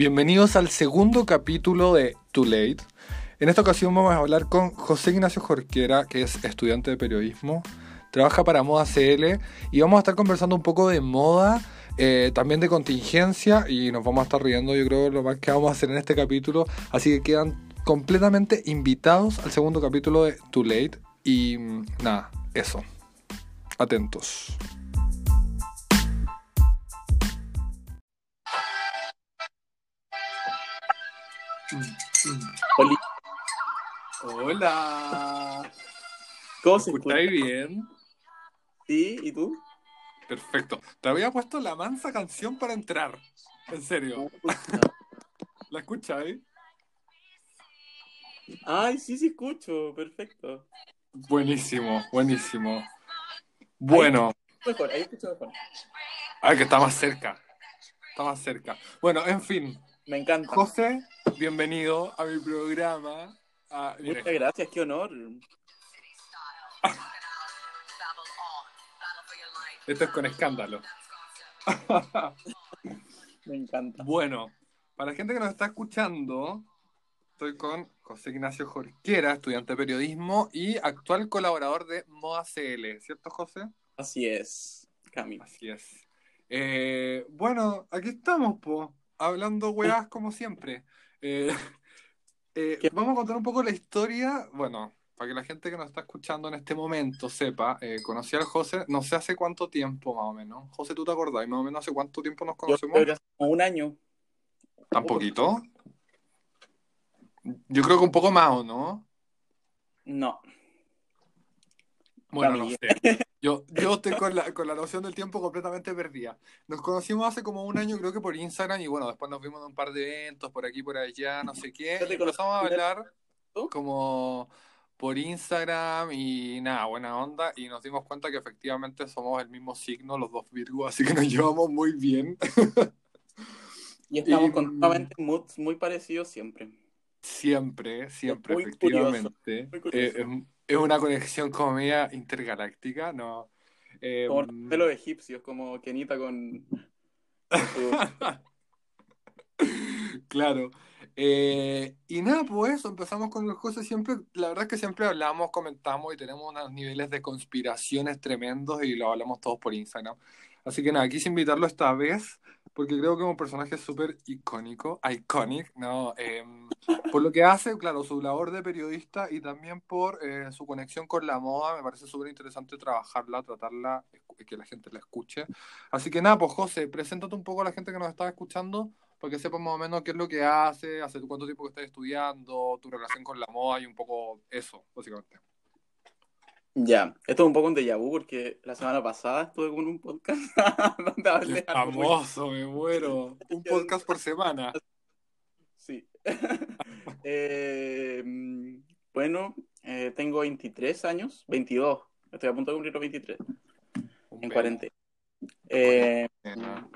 Bienvenidos al segundo capítulo de Too Late. En esta ocasión vamos a hablar con José Ignacio Jorquera, que es estudiante de periodismo, trabaja para Moda CL y vamos a estar conversando un poco de moda, eh, también de contingencia y nos vamos a estar riendo, yo creo, lo más que vamos a hacer en este capítulo. Así que quedan completamente invitados al segundo capítulo de Too Late y mm, nada, eso. Atentos. Oli. Hola. ¿Cómo ¿Me se escucha? escucháis bien? Sí, ¿y tú? Perfecto. Te había puesto la mansa canción para entrar. En serio. ¿La escucháis? Ay, sí, sí escucho, perfecto. Buenísimo, buenísimo. Bueno, Mejor, ahí escucho mejor. a ver que está más cerca. Está más cerca. Bueno, en fin. Me encanta. José, bienvenido a mi programa. Ah, Muchas gracias, qué honor. esto es con escándalo. Me encanta. Bueno, para la gente que nos está escuchando, estoy con José Ignacio Jorquera, estudiante de periodismo y actual colaborador de Moda CL, ¿cierto, José? Así es, Cami. Así es. Eh, bueno, aquí estamos, po, hablando weás como siempre. Eh, eh, vamos a contar un poco la historia, bueno, para que la gente que nos está escuchando en este momento sepa, eh, conocí al José, no sé hace cuánto tiempo más o menos. José, ¿tú te acordás? Más o menos hace cuánto tiempo nos Yo conocemos? creo que hace como un año. ¿Tan poquito? Yo creo que un poco más, ¿o no? No. Bueno, no sé. Yo, yo estoy con la, con la noción del tiempo completamente perdida. Nos conocimos hace como un año, creo que por Instagram, y bueno, después nos vimos en un par de eventos, por aquí, por allá, no sé qué. Y empezamos a hablar como por Instagram y nada, buena onda, y nos dimos cuenta que efectivamente somos el mismo signo, los dos Virgo, así que nos llevamos muy bien. Y estamos Y- continuamente en moods muy parecidos siempre. Siempre, siempre, muy efectivamente. muy curioso. Eh, es, es una conexión como media intergaláctica, ¿no? Eh, Como los pelos egipcios, como Kenita con, con su- Claro. Eh, y nada, pues eso, empezamos con el José siempre, la verdad es que siempre hablamos, comentamos y tenemos unos niveles de conspiraciones tremendos y lo hablamos todos por Instagram. Así que nada, quise invitarlo esta vez porque creo que es un personaje súper icónico, iconic, ¿no? Eh, por lo que hace, claro, su labor de periodista y también por eh, su conexión con la moda, me parece súper interesante trabajarla, tratarla, que la gente la escuche. Así que nada, pues José, preséntate un poco a la gente que nos está escuchando para que sepan más o menos qué es lo que hace, hace cuánto tiempo que estás estudiando, tu relación con la moda y un poco eso, básicamente. Ya, esto es un poco un déjà vu porque la semana pasada estuve con un podcast donde hablé muy- famoso, me muero. Un podcast por semana. Sí. Eh, bueno, eh, tengo 23 años, 22. Estoy a punto de cumplir los 23 Un en cuarentena. Eh, Cuarentena.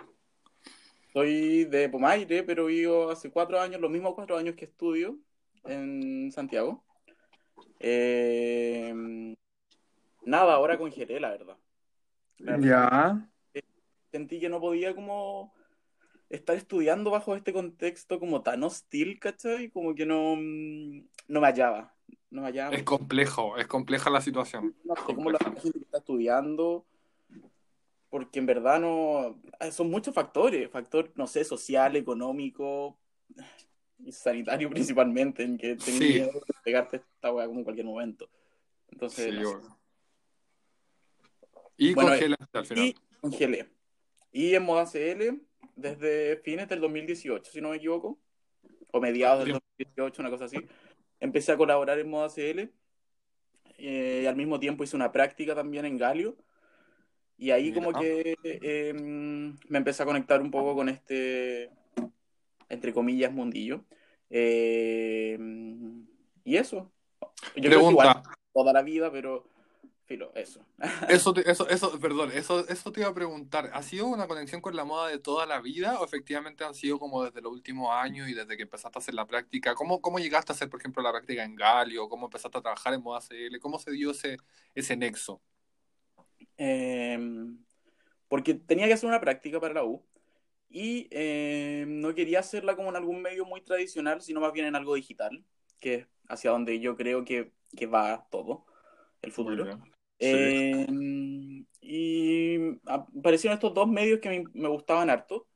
soy de Pomaire, pero vivo hace cuatro años, los mismos cuatro años que estudio en Santiago. Eh, nada, ahora congelé, la verdad. La verdad, Ya. Sentí que no podía como estar estudiando bajo este contexto como tan hostil, ¿cachai? Como que no, mm, no me hallaba. No me hallaba. Es complejo, es compleja la situación. no sé cómo la gente que está estudiando, porque en verdad no, ah, son muchos factores, factor, no sé, social, económico y sanitario principalmente, en que tengo Sí. miedo de pegarte esta weá como en cualquier momento. Entonces, Sí, no sé. Y Bueno, congelaste al final. Y congelé. Y en Moda CL desde fines del 2018, si no me equivoco, o mediados del 2018, una cosa así. Empecé a colaborar en Moda CL eh, y al mismo tiempo hice una práctica también en Galio. Y ahí Mira. como que eh, me empecé a conectar un poco con este, entre comillas, mundillo. Eh, y eso. Yo creo que igual Pregunta, toda la vida, pero filo, eso. eso, te- eso, eso, perdón, eso, eso te iba a preguntar. ¿Ha sido una conexión con la moda de toda la vida o efectivamente han sido como desde los últimos años y desde que empezaste a hacer la práctica? ¿Cómo, cómo llegaste a hacer, por ejemplo, la práctica en Galio? ¿Cómo empezaste a trabajar en moda CL? ¿Cómo se dio ese, ese nexo? Eh, porque tenía que hacer una práctica para la U y eh, no quería hacerla como en algún medio muy tradicional, sino más bien en algo digital, que es hacia donde yo creo que, que va todo, el futuro. Eh, y aparecieron estos dos medios que me, me gustaban harto,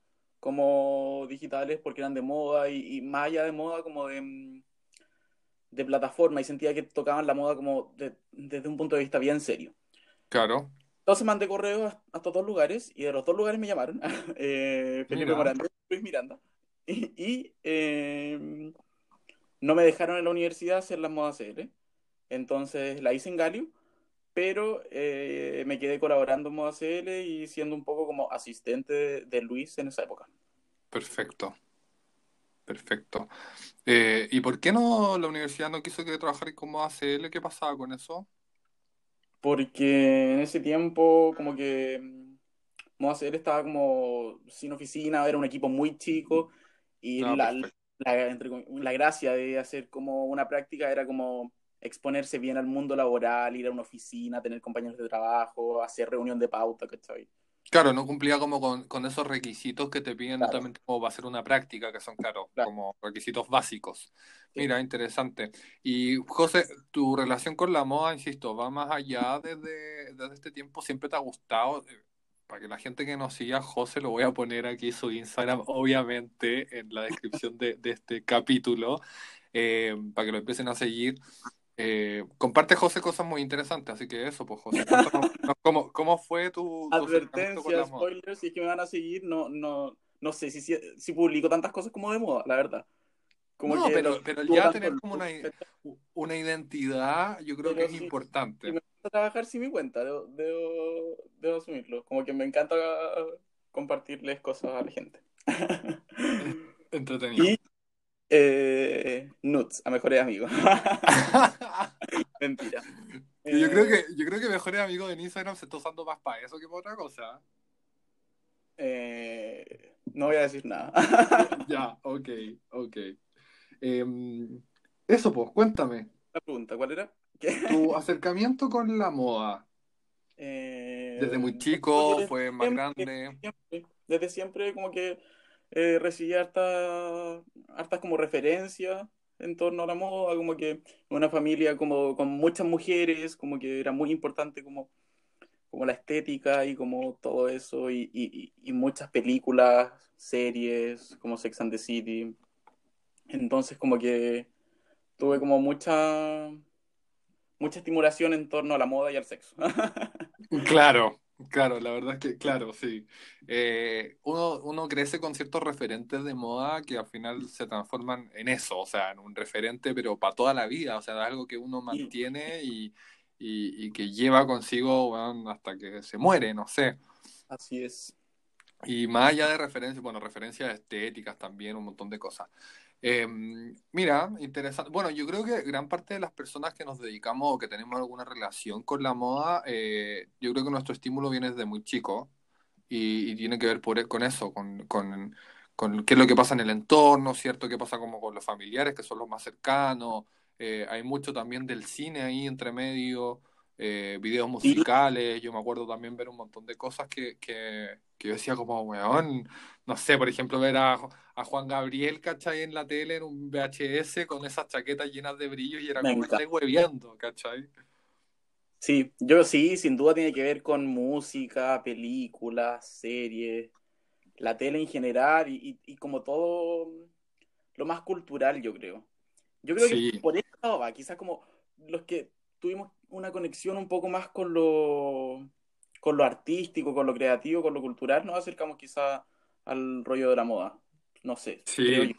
como digitales porque eran de moda y, y más allá de moda como de, mm, de plataforma y sentía que tocaban la moda como de- desde un punto de vista bien serio. Claro. Entonces mandé correos a, a estos dos lugares y de los dos lugares me llamaron, eh, Felipe y Luis Miranda, y, y, eh, no me dejaron en la universidad hacer las modas CL, entonces la hice en Galio, pero eh, me quedé colaborando en Moda CL y siendo un poco como asistente de, de Luis en esa época. Perfecto. Perfecto. Eh, ¿y por qué no la universidad no quiso que trabajara como ACL? ¿Qué pasaba con eso? Porque en ese tiempo como que mm, Moda CL estaba como sin oficina, era un equipo muy chico y Ah, la, entre la gracia de hacer como una práctica era como exponerse bien al mundo laboral, ir a una oficina, tener compañeros de trabajo, hacer reunión de pauta, ¿cachai? Claro, no cumplía como con, con esos requisitos que te piden Claro. netamente como va a ser una práctica, que son, claro, Claro. como requisitos básicos. Sí. Mira, interesante. Y José, tu relación con la moda, insisto, va más allá desde, desde este tiempo, siempre te ha gustado. Eh, Para que la gente que nos siga, José, lo voy a poner aquí su Instagram, obviamente, en la descripción de, de este capítulo, eh, para que lo empiecen a seguir. Eh, comparte José cosas muy interesantes, así que eso, pues José, cómo, cómo fue tu, Advertencia, spoilers, si es que me van a seguir, no, no, no sé si, si, si publico tantas cosas como de moda, la verdad. Como No, que pero, pero ya tener como una, una identidad, yo creo que es Si importante. me gusta trabajar sin mi cuenta, debo, debo, debo asumirlo. Como que me encanta compartirles cosas a la gente. Entretenido. Y eh, nuts, a mejores amigos. Mentira. Yo creo Eh, que, yo creo que mejores amigos en Instagram se está usando más para eso que para otra cosa. eh, no voy a decir nada. Ya, ok, ok. Em, eso, pues, cuéntame. La pregunta, ¿cuál era? ¿Qué? Tu acercamiento con la moda. Eh, Desde muy chico, desde fue más siempre, grande. siempre, desde siempre como que eh, recibí harta- hartas como referencias en torno a la moda, como que una familia como con muchas mujeres, como que era muy importante como, como la estética y como todo eso, y, y- y muchas películas, series, como Sex and the City. Entonces como que tuve como mucha, mucha estimulación en torno a la moda y al sexo. Claro, claro, la verdad es que, claro, sí. Eh, uno, uno crece con ciertos referentes de moda que al final se transforman en eso, o sea, en un referente, pero para toda la vida, o sea, algo que uno mantiene y, y, y que lleva consigo, bueno, hasta que se muere, no sé. Así es. Y más allá de referencias, bueno, referencias estéticas también, un montón de cosas. Eh, mira, interesante. Bueno, yo creo que gran parte de las personas que nos dedicamos o que tenemos alguna relación con la moda, eh, yo creo que nuestro estímulo viene desde muy chico y, y tiene que ver por, con eso, con, con, con qué es lo que pasa en el entorno, ¿cierto? ¿Qué pasa como con los familiares, que son los más cercanos? Eh, hay mucho también del cine ahí entre medio, eh, videos musicales. Yo me acuerdo también ver un montón de cosas que, que, que yo decía como, weón, no sé, por ejemplo, ver a, a Juan Gabriel, ¿cachai? En la tele, en un VHS, con esas chaquetas llenas de brillos y era Me como, encanta. estáis hueveando, ¿cachai? Sí, yo sí, sin duda tiene que ver con música, películas, series, la tele en general y, y- y como todo lo más cultural, yo creo. Yo creo Sí. que por eso va, quizás como los que tuvimos una conexión un poco más con lo, con lo artístico, con lo creativo, con lo cultural, nos acercamos quizás al rollo de la moda. No sé, Sí,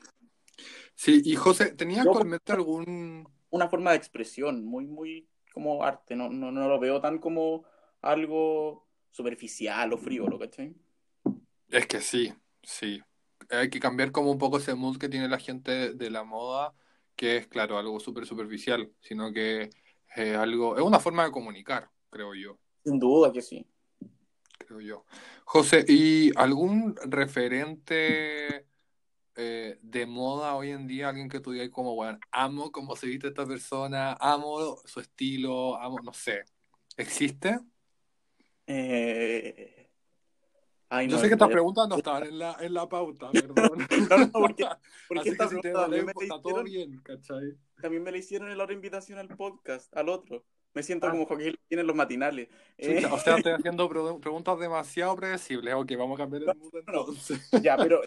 sí, y José, ¿tenías Yo, actualmente algún... una forma de expresión, muy, muy como arte, no, no, no lo veo tan como algo superficial o frívolo, ¿cachai? Es que sí, sí. Hay que cambiar como un poco ese mood que tiene la gente de la moda, que es, claro, algo súper superficial, sino que es algo, es una forma de comunicar, creo yo, Sin duda que sí. creo yo. José, ¿y algún referente eh, de moda hoy en día, alguien que tú digas como, bueno, amo cómo se viste esta persona, amo su estilo, amo, no sé, ¿existe? Eh, Ay, Yo sé que estas preguntas no estaban en la, en la pauta, perdón. No, no, porque, porque esta si te también me, está todo hicieron, bien, ¿cachai? también me la hicieron en la otra invitación al podcast, al otro. Me siento Ah. como Joaquín tiene los matinales. Eh, o sea, estoy haciendo pre- preguntas demasiado predecibles. Ok, vamos a cambiar el mood no. entonces. ya, pero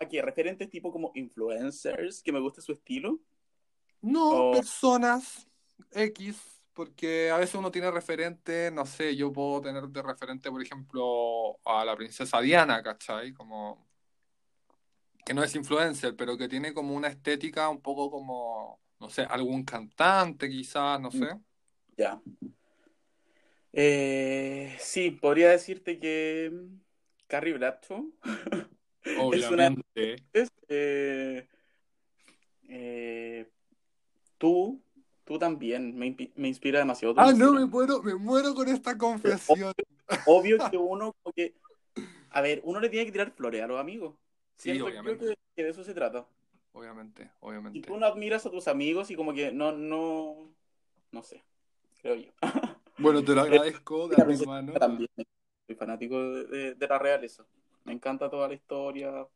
aquí, referentes tipo como influencers, que me guste su estilo. No, O- personas X, porque a veces uno tiene referente, no sé, yo puedo tener de referente, por ejemplo, a la princesa Diana, ¿cachai? Como que no es influencer, pero que tiene como una estética un poco como, no sé, algún cantante quizás, no sé. Ya. Eh, sí, podría decirte que mm, Carrie Bradshaw Obviamente. es, eh, eh, tú, tú también me, me inspira demasiado. Ah, no, me muero, me muero con esta confesión. Obvio que uno, como que, a ver, uno le tiene que tirar flores a los amigos. Sí, Siento obviamente. yo que, que de eso se trata. Obviamente, obviamente. tú no admiras a tus amigos y como que no, no, no sé, creo yo. Bueno, te lo agradezco de antemano. también. Soy fanático de, de- de la realeza. Me encanta toda la historia,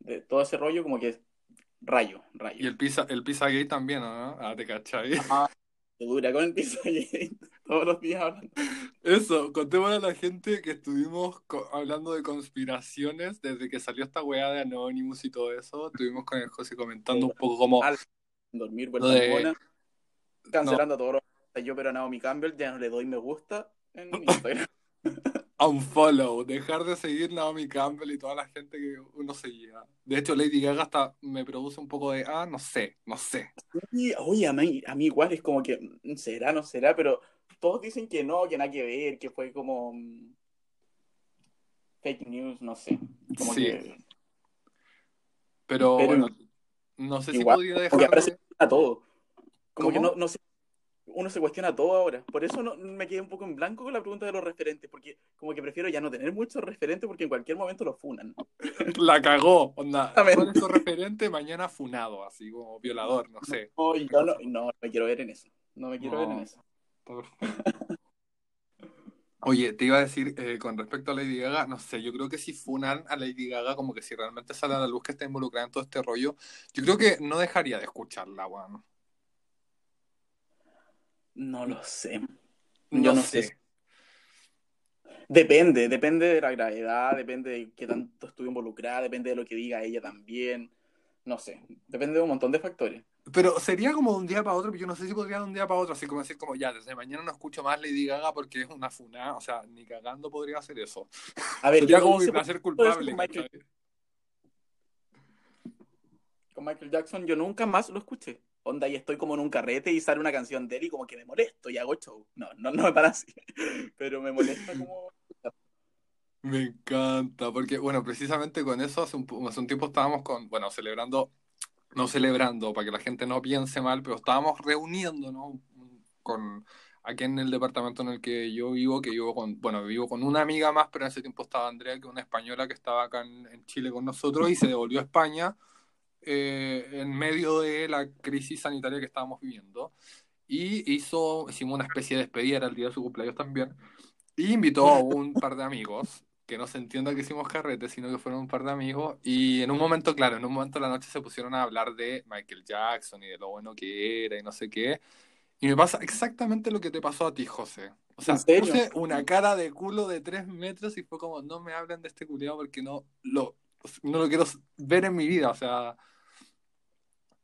de todo ese rollo, como que rayo, rayo. Y el pizza, el Pizzagate también, ¿no? Ah, te cachai. Ah, dura con el Pizzagate todos los días hablando. Eso, contémosle a la gente que estuvimos hablando de conspiraciones desde que salió esta weá de Anonymous y todo eso. Estuvimos con el José comentando un poco como. Al dormir, vuelta de- mona, cancelando a todos los yo pero a Naomi Campbell, ya no le doy me gusta en Instagram. Unfollow, dejar de seguir Naomi Campbell y toda la gente que uno seguía. De hecho, Lady Gaga hasta me produce un poco de, ah, no sé, no sé. Oye, a mí, a mí igual es como que mm, será, no será, pero todos dicen que no, que nada que ver, que fue como mm, fake news, no sé. Como Sí. que Pero, Pero bueno, no sé si podría dejar se de... cuestiona todo. Como que no, no sé, uno se cuestiona todo ahora. Por eso no, me quedé un poco en blanco con la pregunta de los referentes, porque como que prefiero ya no tener muchos referentes porque en cualquier momento los funan. La cagó, onda. Exactamente. ¿Cuál es tu referente? Mañana funado, así como violador, no sé. No, yo no, no, me quiero ver en eso. No me quiero No. ver en eso. Oye, te iba a decir, eh, con respecto a Lady Gaga, no sé, yo creo que si funan a Lady Gaga, como que si realmente sale a la luz que está involucrada en todo este rollo, yo creo que no dejaría de escucharla, weón. No lo sé. No Yo no sé. sé. Depende, depende de la gravedad, depende de qué tanto estuvo involucrada, depende de lo que diga ella también. No sé, depende de un montón de factores. Pero sería como de un día para otro, yo no sé si podría de un día para otro, así como decir como ya, desde mañana no escucho más Lady Gaga porque es una funada, o sea, ni cagando podría hacer eso. A ver, Sería yo como mi placer culpable, con Michael, ¿cachai? con Michael Jackson yo nunca más lo escuché. Onda, y estoy como en un carrete y sale una canción de él y como que me molesto y hago show. No, no, no me para así. Pero me molesta como... Me encanta, porque bueno, precisamente con eso hace un, hace un tiempo estábamos con, bueno, celebrando, no celebrando, para que la gente no piense mal, pero estábamos reuniéndonos con aquí en el departamento en el que yo vivo, que vivo con, bueno, vivo con una amiga más, pero en ese tiempo estaba Andrea, que es una española que estaba acá en Chile con nosotros y se devolvió a España eh, en medio de la crisis sanitaria que estábamos viviendo. Y hizo, hicimos una especie de despedida, el día de su cumpleaños también. Y invitó a un par de amigos, que no se entienda que hicimos carrete, sino que fueron un par de amigos. Y en un momento, claro, en un momento de la noche se pusieron a hablar de Michael Jackson y de lo bueno que era y no sé qué. Y me pasa exactamente lo que te pasó a ti, José. O sea, puse una cara de culo de tres metros y fue como, no me hablen de este culiado porque no lo, no lo quiero ver en mi vida. O sea,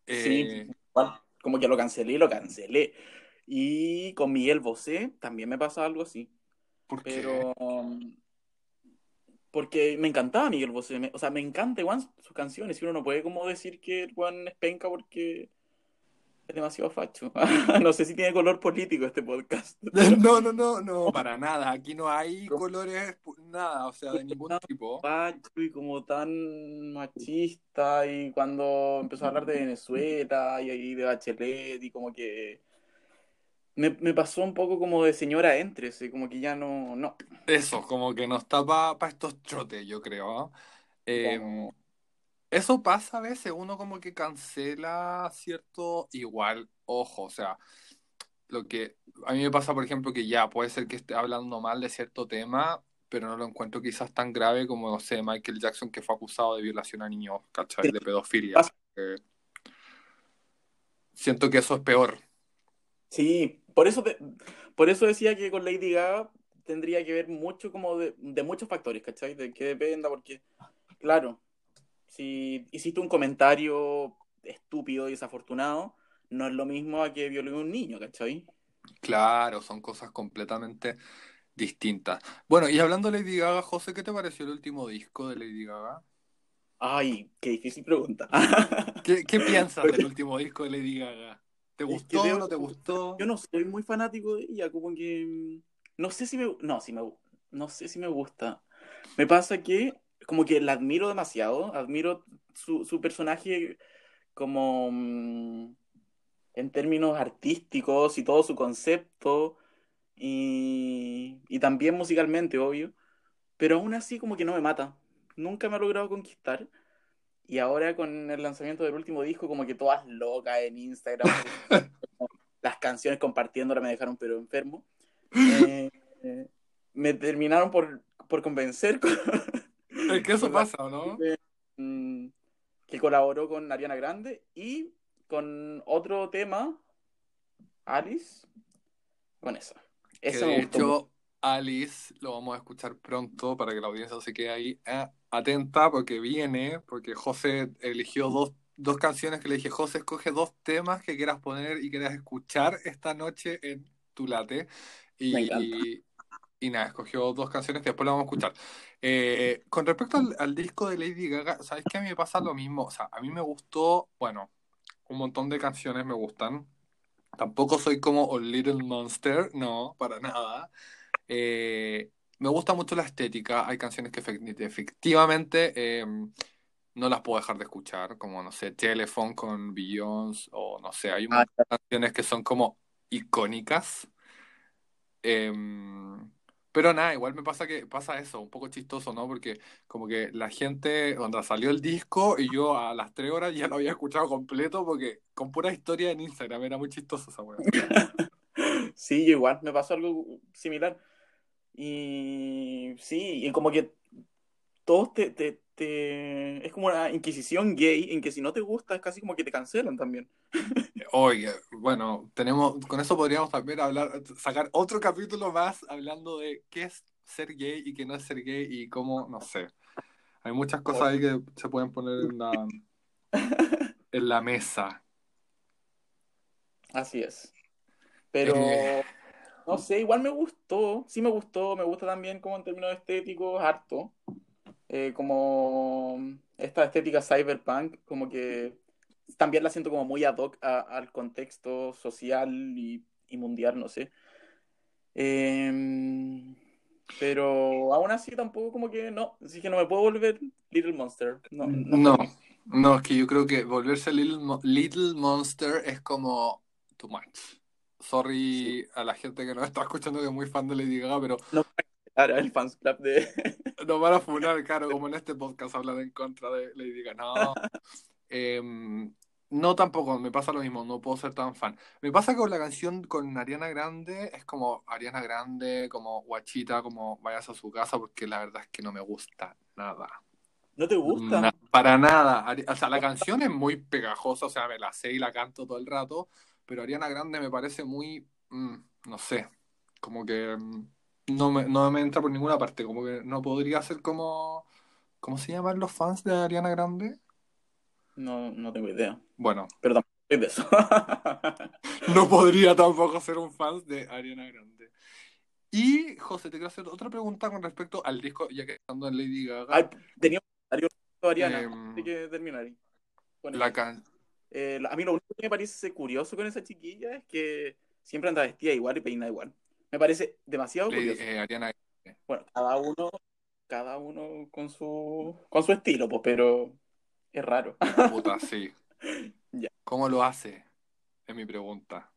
eh, Sí, igual, como que lo cancelé, lo cancelé. Y con Miguel Bosé también me pasa algo así. ¿por qué? Pero um, porque me encantaba Miguel Bosé, o sea, me encanta igual sus canciones, y uno no puede como decir que el Juan es penca porque es demasiado facho. No sé si tiene color político este podcast. No, no, no, no, para nada. Aquí no hay colores, nada, o sea, de ningún tipo. facho y como tan machista y cuando empezó a hablar de Venezuela y ahí de Bachelet y como que me, me pasó un poco como de señora éntrese, como que ya no, no. Eso, como que no está para estos trotes, yo creo. Eh, eso pasa a veces, uno como que cancela cierto igual, ojo, o sea, lo que a mí me pasa, por ejemplo, que ya puede ser que esté hablando mal de cierto tema, pero no lo encuentro quizás tan grave como, no sé, Michael Jackson que fue acusado de violación a niños, ¿cachai? De pedofilia. Eh, siento que eso es peor. Sí, por eso, por eso decía que con Lady Gaga tendría que ver mucho como de, muchos factores, ¿cachai? De que dependa, porque, claro, si hiciste un comentario estúpido y desafortunado, no es lo mismo a que violó a un niño, ¿cachai? Claro, son cosas completamente distintas. Bueno, y hablando de Lady Gaga, José, ¿qué te pareció el último disco de Lady Gaga? Ay, qué difícil pregunta. ¿Qué, qué piensas del último disco de Lady Gaga? ¿Te gustó o no te gustó? Yo no soy muy fanático de ella, como que mm, no sé si me no, si me no sé si me gusta. Me pasa que como que la admiro demasiado, admiro su, su personaje como mm, en términos artísticos y todo su concepto y, y también musicalmente, obvio, pero aún así como que no me mata. Nunca me ha logrado conquistar. Y ahora con el lanzamiento del último disco, como que todas locas en Instagram, las canciones compartiéndolas me dejaron pero enfermo. Eh, me terminaron por, por convencer. Es que eso pasa, ¿no? Mm, que colaboró con Ariana Grande y con otro tema, Alice, con eso. eso de hecho, Alice lo vamos a escuchar pronto para que la audiencia se quede ahí eh, atenta porque viene, porque José eligió dos, dos canciones que le dije, José, escoge dos temas que quieras poner y quieras escuchar esta noche en tu late. Y, y, nada, escogió dos canciones que después la vamos a escuchar. Eh, con respecto al, al, disco de Lady Gaga, ¿sabes que a mí me pasa lo mismo? O sea, a mí me gustó, bueno, un montón de canciones me gustan. Tampoco soy como A Little Monster, no, para nada. Eh, me gusta mucho la estética. Hay canciones que efectivamente em, no las puedo dejar de escuchar, como, no sé, Telephone con Beyoncé, o no sé, hay unas ah, canciones que son como icónicas. Pero nada, igual me pasa que pasa eso, un poco chistoso, ¿no? Porque como que la gente, cuando salió el disco y yo a las tres horas ya lo había escuchado completo porque con pura historia en Instagram era muy chistoso esa weá. sí, igual, me pasó algo similar. Y sí, y como que todos te, te, Es como una inquisición gay en que si no te gusta es casi como que te cancelan también. Oye, bueno, tenemos, con eso podríamos también hablar, sacar otro capítulo más hablando de qué es ser gay y qué no es ser gay y cómo, no sé. Hay muchas cosas ahí que se pueden poner en la, en la mesa. Así es. Pero, eh, no sé, igual me gustó, sí me gustó, me gusta también como en términos estéticos, harto. Eh, como esta estética cyberpunk, como que también la siento como muy ad hoc al contexto social y, mundial, no sé. Em, pero aún así tampoco como que no, así que no me puedo volver Little Monster. No, no, no, es que yo creo que volverse Little, Little Monster es como too much. Sorry a la gente que nos está escuchando que es muy fan de Lady Gaga, pero... No, claro, el fans club de... Nos van a funar, claro, como en este podcast hablan en contra de Lady Gaga. No, Em, no tampoco, me pasa lo mismo, no puedo ser tan fan. Me pasa con la canción con Ariana Grande, es como Ariana Grande, como guachita, como vayas a su casa, porque la verdad es que no me gusta nada. ¿No te gusta? para nada. O sea, la canción es muy pegajosa, o sea, me la sé y la canto todo el rato, pero Ariana Grande me parece muy, mm, no sé, como que mm, no me, no me entra por ninguna parte, como que no podría ser como, ¿cómo se llaman los fans de Ariana Grande? No, no tengo idea. Bueno. Perdón, soy de eso. no podría tampoco ser un fan de Ariana Grande. Y, José, te quiero hacer otra pregunta con respecto al disco, ya que estando en Lady Gaga. Ay, tenía un Ariana, eh, que terminar. La can... Eh, a mí lo único que me parece curioso con esa chiquilla es que siempre anda vestida igual y peina igual. Me parece demasiado curioso. Eh, Ariana... Bueno, cada uno, cada uno con su, con su estilo, pues, pero es raro. Puta, sí. ¿Cómo lo hace? Es mi pregunta.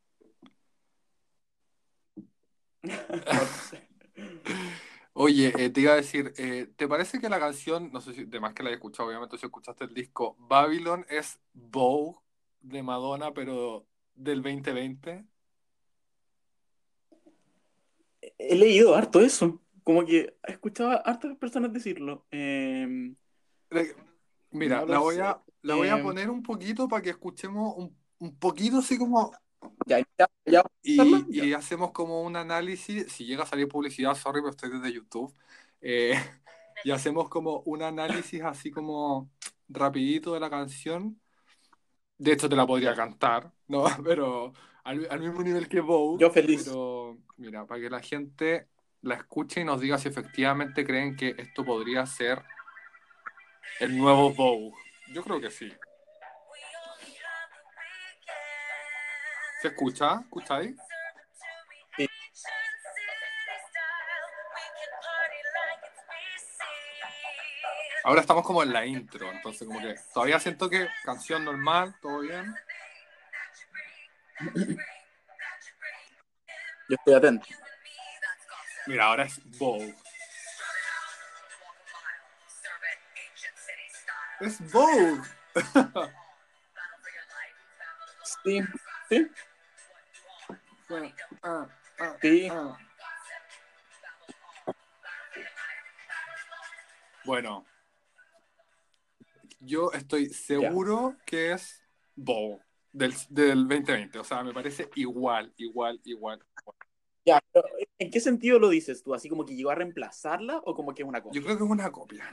Oye, eh, te iba a decir, eh, ¿te parece que la canción, no sé si, de más que la he escuchado, obviamente si escuchaste el disco, Babylon es Bow de Madonna, pero del 2020? He leído harto eso. como que escuchaba a hartas personas decirlo. Eh, Mira, No la voy a, la voy a Eh, poner un poquito para que escuchemos un, un poquito así como ya, ya, ya. y, y hacemos como un análisis, si llega a salir publicidad, sorry, pero estoy desde YouTube, eh, y hacemos como un análisis así como rapidito de la canción. De hecho, te la podría cantar, ¿no? Pero al, al mismo nivel que Vogue. Yo feliz. Pero, mira, para que la gente la escuche y nos diga si efectivamente creen que esto podría ser el nuevo Vogue. Yo creo que sí. ¿Se escucha? ¿Escucháis? Sí. Ahora estamos como en la intro, entonces como que todavía siento que canción normal, todo bien. Yo estoy atento. Mira, ahora es Vogue. Es Vogue. Sí, sí, Bueno, ah, ah, sí. ah. Bueno, yo estoy seguro que es Vogue del, del 2020. O sea, me parece igual, igual, igual. Ya, pero ¿en qué sentido lo dices tú? ¿Así como que llegó a reemplazarla o como que es una cosa? Yo creo que es una copia.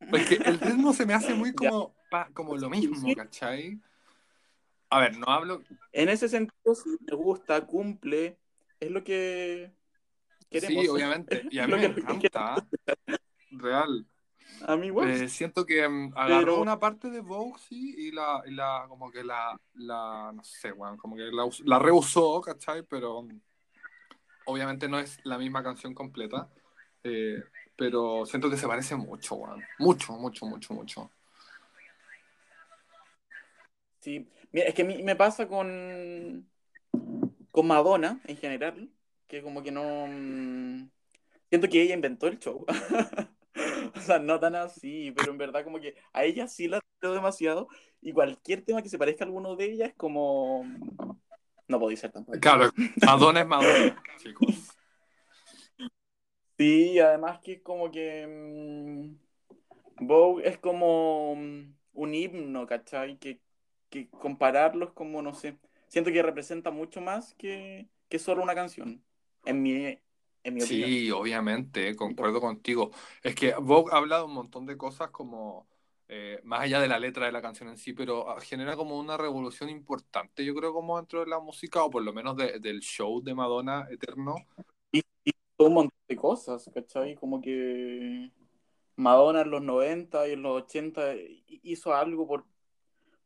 Porque el ritmo se me hace muy como, pa- como lo mismo. ¿cachai? A ver, no hablo. En ese sentido, sí, me gusta, cumple, es lo que queremos. Sí, obviamente. Y a mí me encanta. Real. A mí igual. Eh, siento que mm, agarró Pero- una parte de Vogue, sí, y la, y la como que la, la, no sé, weón, como que la, la reusó, ¿cachai? Pero mm, obviamente no es la misma canción completa. eh, pero siento que se parece mucho, weón. Mucho, mucho, mucho, mucho. Sí, mira, es que me pasa con, con Madonna en general, que como que no... mm, Siento que ella inventó el show. O sea, no tan así, pero en verdad como que a ella sí la creo demasiado y cualquier tema que se parezca a alguno de ellas es como... No podía ser tampoco. Claro, Madonna es Madonna, chicos. Sí, además que es como que mm, Vogue es como mm, un himno, ¿cachai? Que, que compararlos como, no sé, siento que representa mucho más que, que solo una canción, en mi, en mi opinión. Sí, obviamente, concuerdo contigo. Es que Vogue habla de un montón de cosas como, eh, más allá de la letra de la canción en sí, pero ah, genera como una revolución importante, yo creo, como dentro de la música, o por lo menos de- del show de Madonna Eterno. Y, y un montón de cosas, ¿cachai? Como que Madonna en los 90 y en los 80 hizo algo por,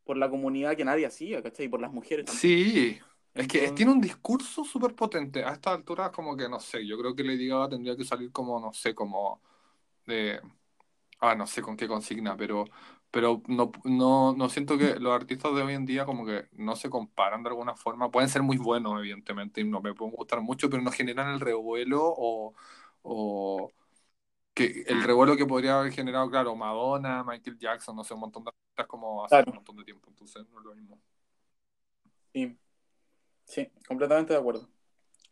por la comunidad que nadie hacía, ¿cachai? Y por las mujeres también. Sí, es que tiene un discurso súper potente. A esta altura, como que no sé, yo creo que Lady Gaga tendría que salir como, no sé, como de. Ah, no sé con qué consigna, pero, pero no, no, no siento que los artistas de hoy en día como que no se comparan de alguna forma. Pueden ser muy buenos, evidentemente, y no me pueden gustar mucho, pero no generan el revuelo o, o que el revuelo que podría haber generado, claro, Madonna, Michael Jackson, no sé, un montón de artistas como hace Claro. un montón de tiempo. Entonces, no es lo mismo. Sí, sí, completamente de acuerdo.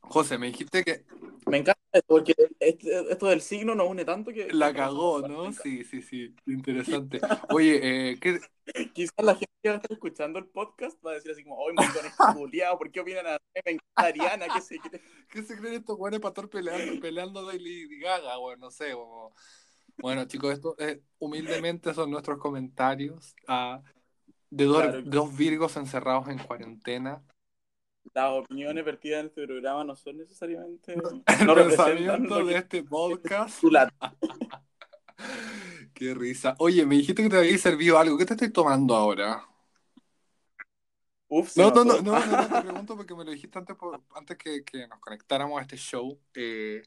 José, me dijiste que Me encanta esto, porque este- esto del signo nos une tanto que... La cagó, ¿no? Sí, sí, sí. Interesante. Oye, eh, ¿qué, Quizás la gente que va a estar escuchando el podcast va a decir así como, hoy me con culiado, ¿por qué opinan a Me encanta Ariana, qué sé qué. qué se creen estos güeyes para estar peleando, peleando de Lady Gaga, güey? No sé. como- Bueno, chicos, esto eh, humildemente son nuestros comentarios ah, de dos, Claro. dos virgos encerrados en cuarentena. Las opiniones vertidas en este programa no son necesariamente... El no pensamiento de este podcast. Qué risa. Oye, me dijiste que te había servido algo. ¿Qué te estoy tomando ahora? Uf, No, no, no, no, no, te pregunto porque me lo dijiste antes, por- antes que, que nos conectáramos a este show, eh,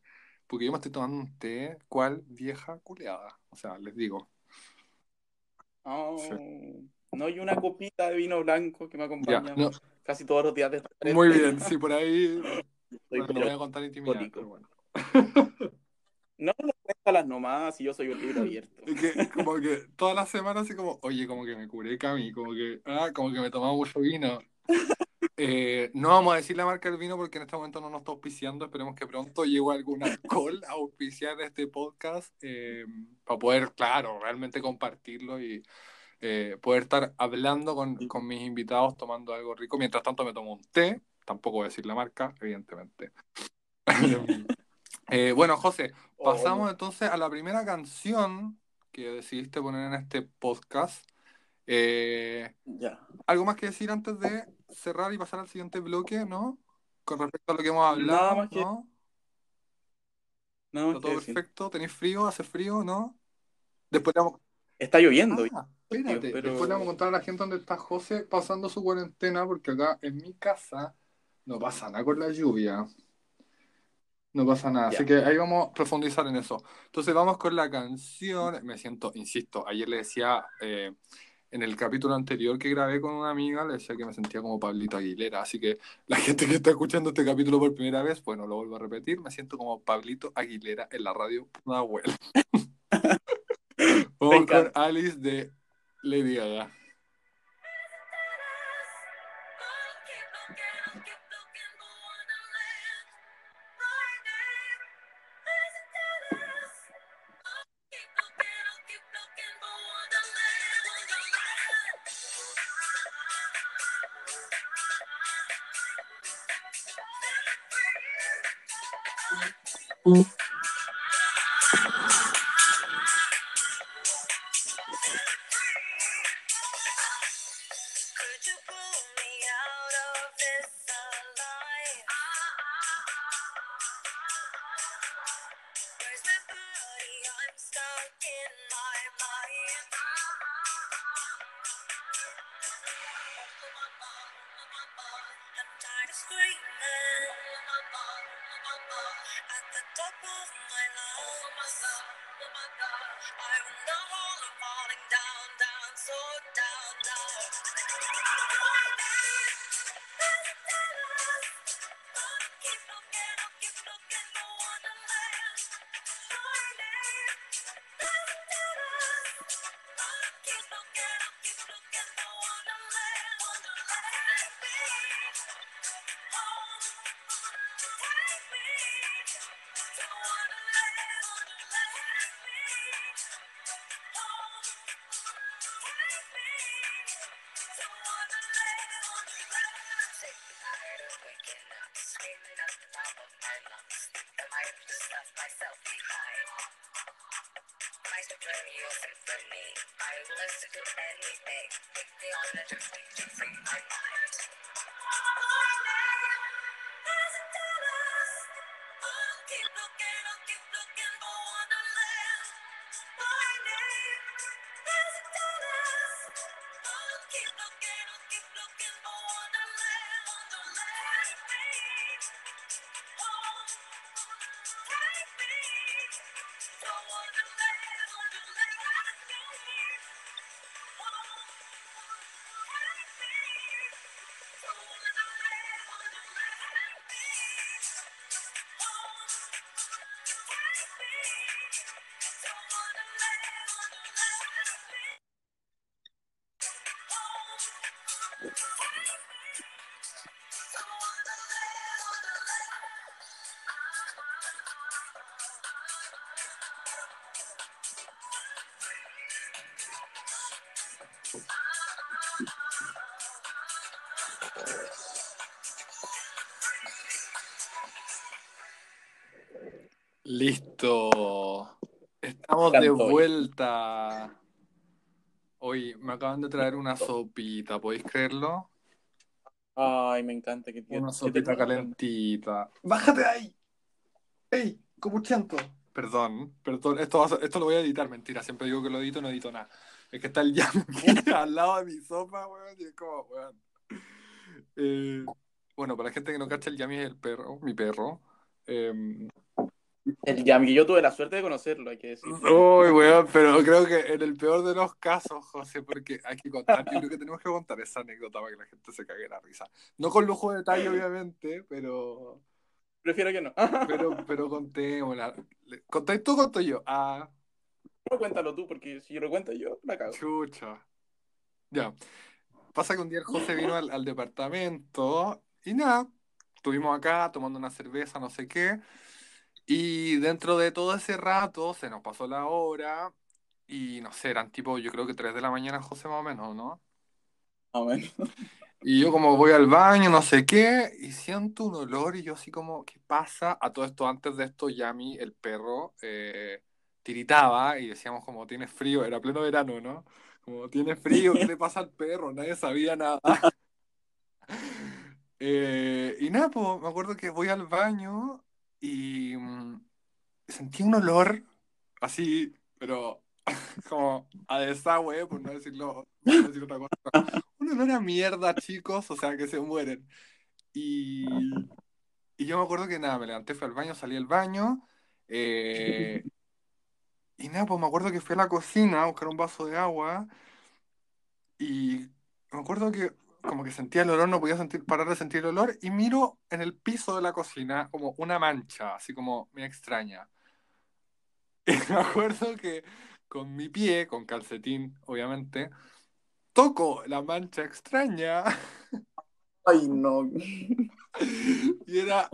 porque yo me estoy tomando un té, ¿cuál vieja culeada? O sea, les digo. Oh, Sí. No, y una copita de vino blanco que me Ya, acompaña no, casi todos los días de esta muy bien, sí, por ahí, bueno, no voy a contar intimidad, pero bueno. No, no cuéntalas nomás, si yo soy un libro abierto. Que, como que todas las semanas así como, oye, como que me curé Cami, como que, ah, como que me tomaba mucho vino. Eh, no vamos a decir la marca del vino porque en este momento no nos está auspiciando. Esperemos que pronto llegue algún alcohol a auspiciar este podcast eh, para poder, claro, realmente compartirlo y eh, poder estar hablando con, con, mis invitados tomando algo rico. Mientras tanto me tomo un té. Tampoco voy a decir la marca, evidentemente. bueno, José, pasamos entonces a la primera canción que decidiste poner en este podcast. ya. ¿Algo más que decir antes de cerrar y pasar al siguiente bloque, ¿no? Con respecto a lo que hemos hablado, Nada más que- ¿no? Nada más Está que todo decir. perfecto, ¿tenéis frío? ¿Hace frío? ¿No? Después le vamos... Está lloviendo. Ah, espérate, pero- después le vamos a contar a la gente dónde está José pasando su cuarentena, porque acá en mi casa no pasa nada con la lluvia. No pasa nada, así que ahí vamos a profundizar en eso. Entonces vamos con la canción. Me siento, insisto, ayer le decía eh, en el capítulo anterior que grabé con una amiga, le decía que me sentía como Pablito Aguilera. Así que la gente que está escuchando este capítulo por primera vez, bueno, lo vuelvo a repetir, me siento como Pablito Aguilera en la radio Una abuela. Vamos con. Alice de Lady Gaga. I should play your symphony. I listen to anything. Take me on a journey to free my mind. Vuelta. Hoy me acaban de traer una sopita, ¿podéis creerlo? Ay, me encanta que Una que sopita te- calentita. ¡Bájate de ahí! ¡Ey! ¿Cómo chanto? Perdón, perdón. Esto, va esto lo voy a editar, mentira. Siempre digo que lo edito, no edito nada. Es que está el aquí al lado de mi sopa, weón. Y es como, weón. Eh, bueno, para la gente que no cacha, el Yami es el perro, mi perro. Eh, El Yami, yo tuve la suerte de conocerlo, hay que decir. Uy, weón, pero creo que en el peor de los casos, José, porque hay que contar, yo creo que tenemos que contar esa anécdota para que la gente se cague la risa. No con lujo de detalle, obviamente, pero, Prefiero que no. pero, pero contémosla. ¿Contáis tú o conto yo? Ah, No, cuéntalo tú, porque si yo lo cuento yo, la cago. chucha. Ya. pasa que un día el José vino al, al departamento y nada, estuvimos acá tomando una cerveza, no sé qué, y dentro de todo ese rato se nos pasó la hora y no sé, eran tipo, yo creo que 3 de la mañana, José, más o menos, ¿no? Más o menos. Y yo como voy al baño, no sé qué, y siento un olor y yo así como, ¿qué pasa? A todo esto, antes de esto, Yami, el perro, eh, tiritaba y decíamos como, tiene frío, era pleno verano, ¿no? Como, tiene frío, ¿qué le pasa al perro? Nadie sabía nada. Eh, y nada, pues me acuerdo que voy al baño y mm, sentí un olor así, pero como a desagüe, por no decirlo, por no decir otra cosa. Un olor a mierda, chicos, o sea, que se mueren. Y, y yo me acuerdo que nada, me levanté, fui al baño, salí al baño. eh, y nada, pues me acuerdo que fui a la cocina a buscar un vaso de agua. Y me acuerdo que como que sentía el olor, no podía sentir, parar de sentir el olor. Y miro en el piso de la cocina como una mancha, así como me extraña. Y me acuerdo que con mi pie, con calcetín, obviamente, toco la mancha extraña. Ay, no. Y era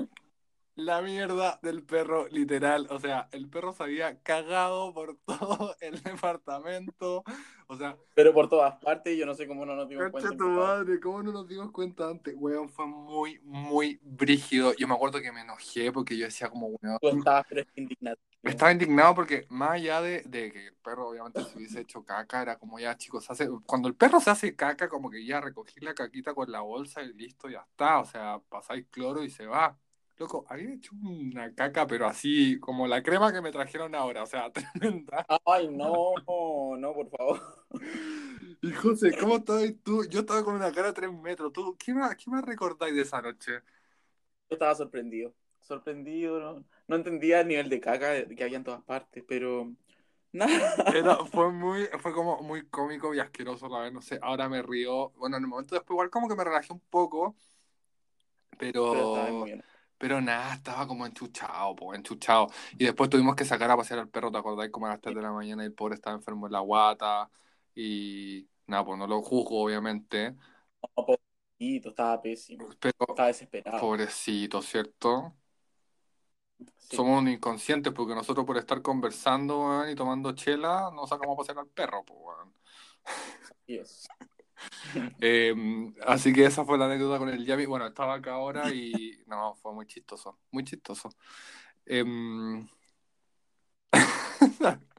la mierda del perro, literal. O sea, el perro se había cagado por todo el departamento. O sea, Pero por todas partes, yo no sé cómo no nos dimos cuenta. tu madre, ¿cómo no nos dimos cuenta antes? Weón, fue muy, muy brígido. Yo me acuerdo que me enojé porque yo decía como, weón, Tú estabas pero indignado. Estaba indignado porque más allá de, de que el perro obviamente se hubiese hecho caca, era como ya chicos, hace, cuando el perro se hace caca, como que ya recogí la caquita con la bolsa y listo, ya está, o sea, pasáis cloro y se va. Loco, había hecho una caca, pero así, como la crema que me trajeron ahora, o sea, tremenda. Ay, no, no, por favor. Y José, ¿cómo estabas tú? Yo estaba con una cara de tres metros, ¿tú qué más, qué más recordáis de esa noche? Yo estaba sorprendido. Sorprendido, no, no entendía el nivel de caca que había en todas partes, pero nada. Era, fue muy, fue como muy cómico y asqueroso la vez, no sé, ahora me río. Bueno, en el momento después igual como que me relajé un poco, Pero pero. Pero nada, estaba como enchuchado, po, enchuchado. Y después tuvimos que sacar a pasear al perro, ¿te acordáis? Como a las 3 de la mañana y el pobre estaba enfermo en la guata y nada, pues no lo juzgo, obviamente, No, pobrecito, estaba pésimo. pero Estaba desesperado. pobrecito, ¿cierto? Sí. Somos unos inconscientes porque nosotros por estar conversando, weón, y tomando chela, nos sacamos a pasear al perro, pues, weón. Así es. Eh, así que esa fue la anécdota con el Yami. Bueno, estaba acá ahora y no, fue muy chistoso, muy chistoso. Em,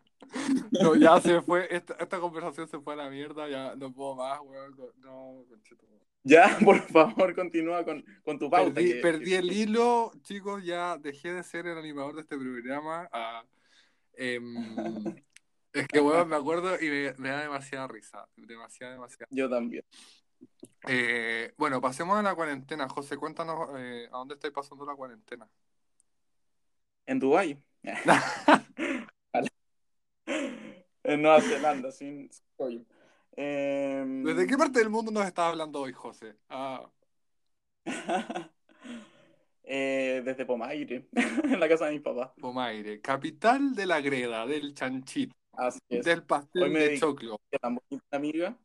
No, ya se fue, esta, esta conversación se fue a la mierda, ya no puedo más, weón. No, conchetumare. Ya, por favor, continúa con, con tu pauta. Perdí, que- perdí que- el hilo, chicos, ya dejé de ser el animador de este programa. Ah, em, es que, weón, me acuerdo y me, me da demasiada risa, demasiada, demasiada. Yo también. Eh, bueno, pasemos a la cuarentena. José, cuéntanos eh, a dónde estáis pasando la cuarentena. En Dubái. en Nueva Zelanda, sin, sin. Em, ¿Desde qué parte del mundo nos estás hablando hoy, José? Ah, Eh, desde Pomaire, en la casa de mis papás. Pomaire, capital de la greda, del chanchito, Así es. del pastel Hoy me de choclo. Tan bonita amiga.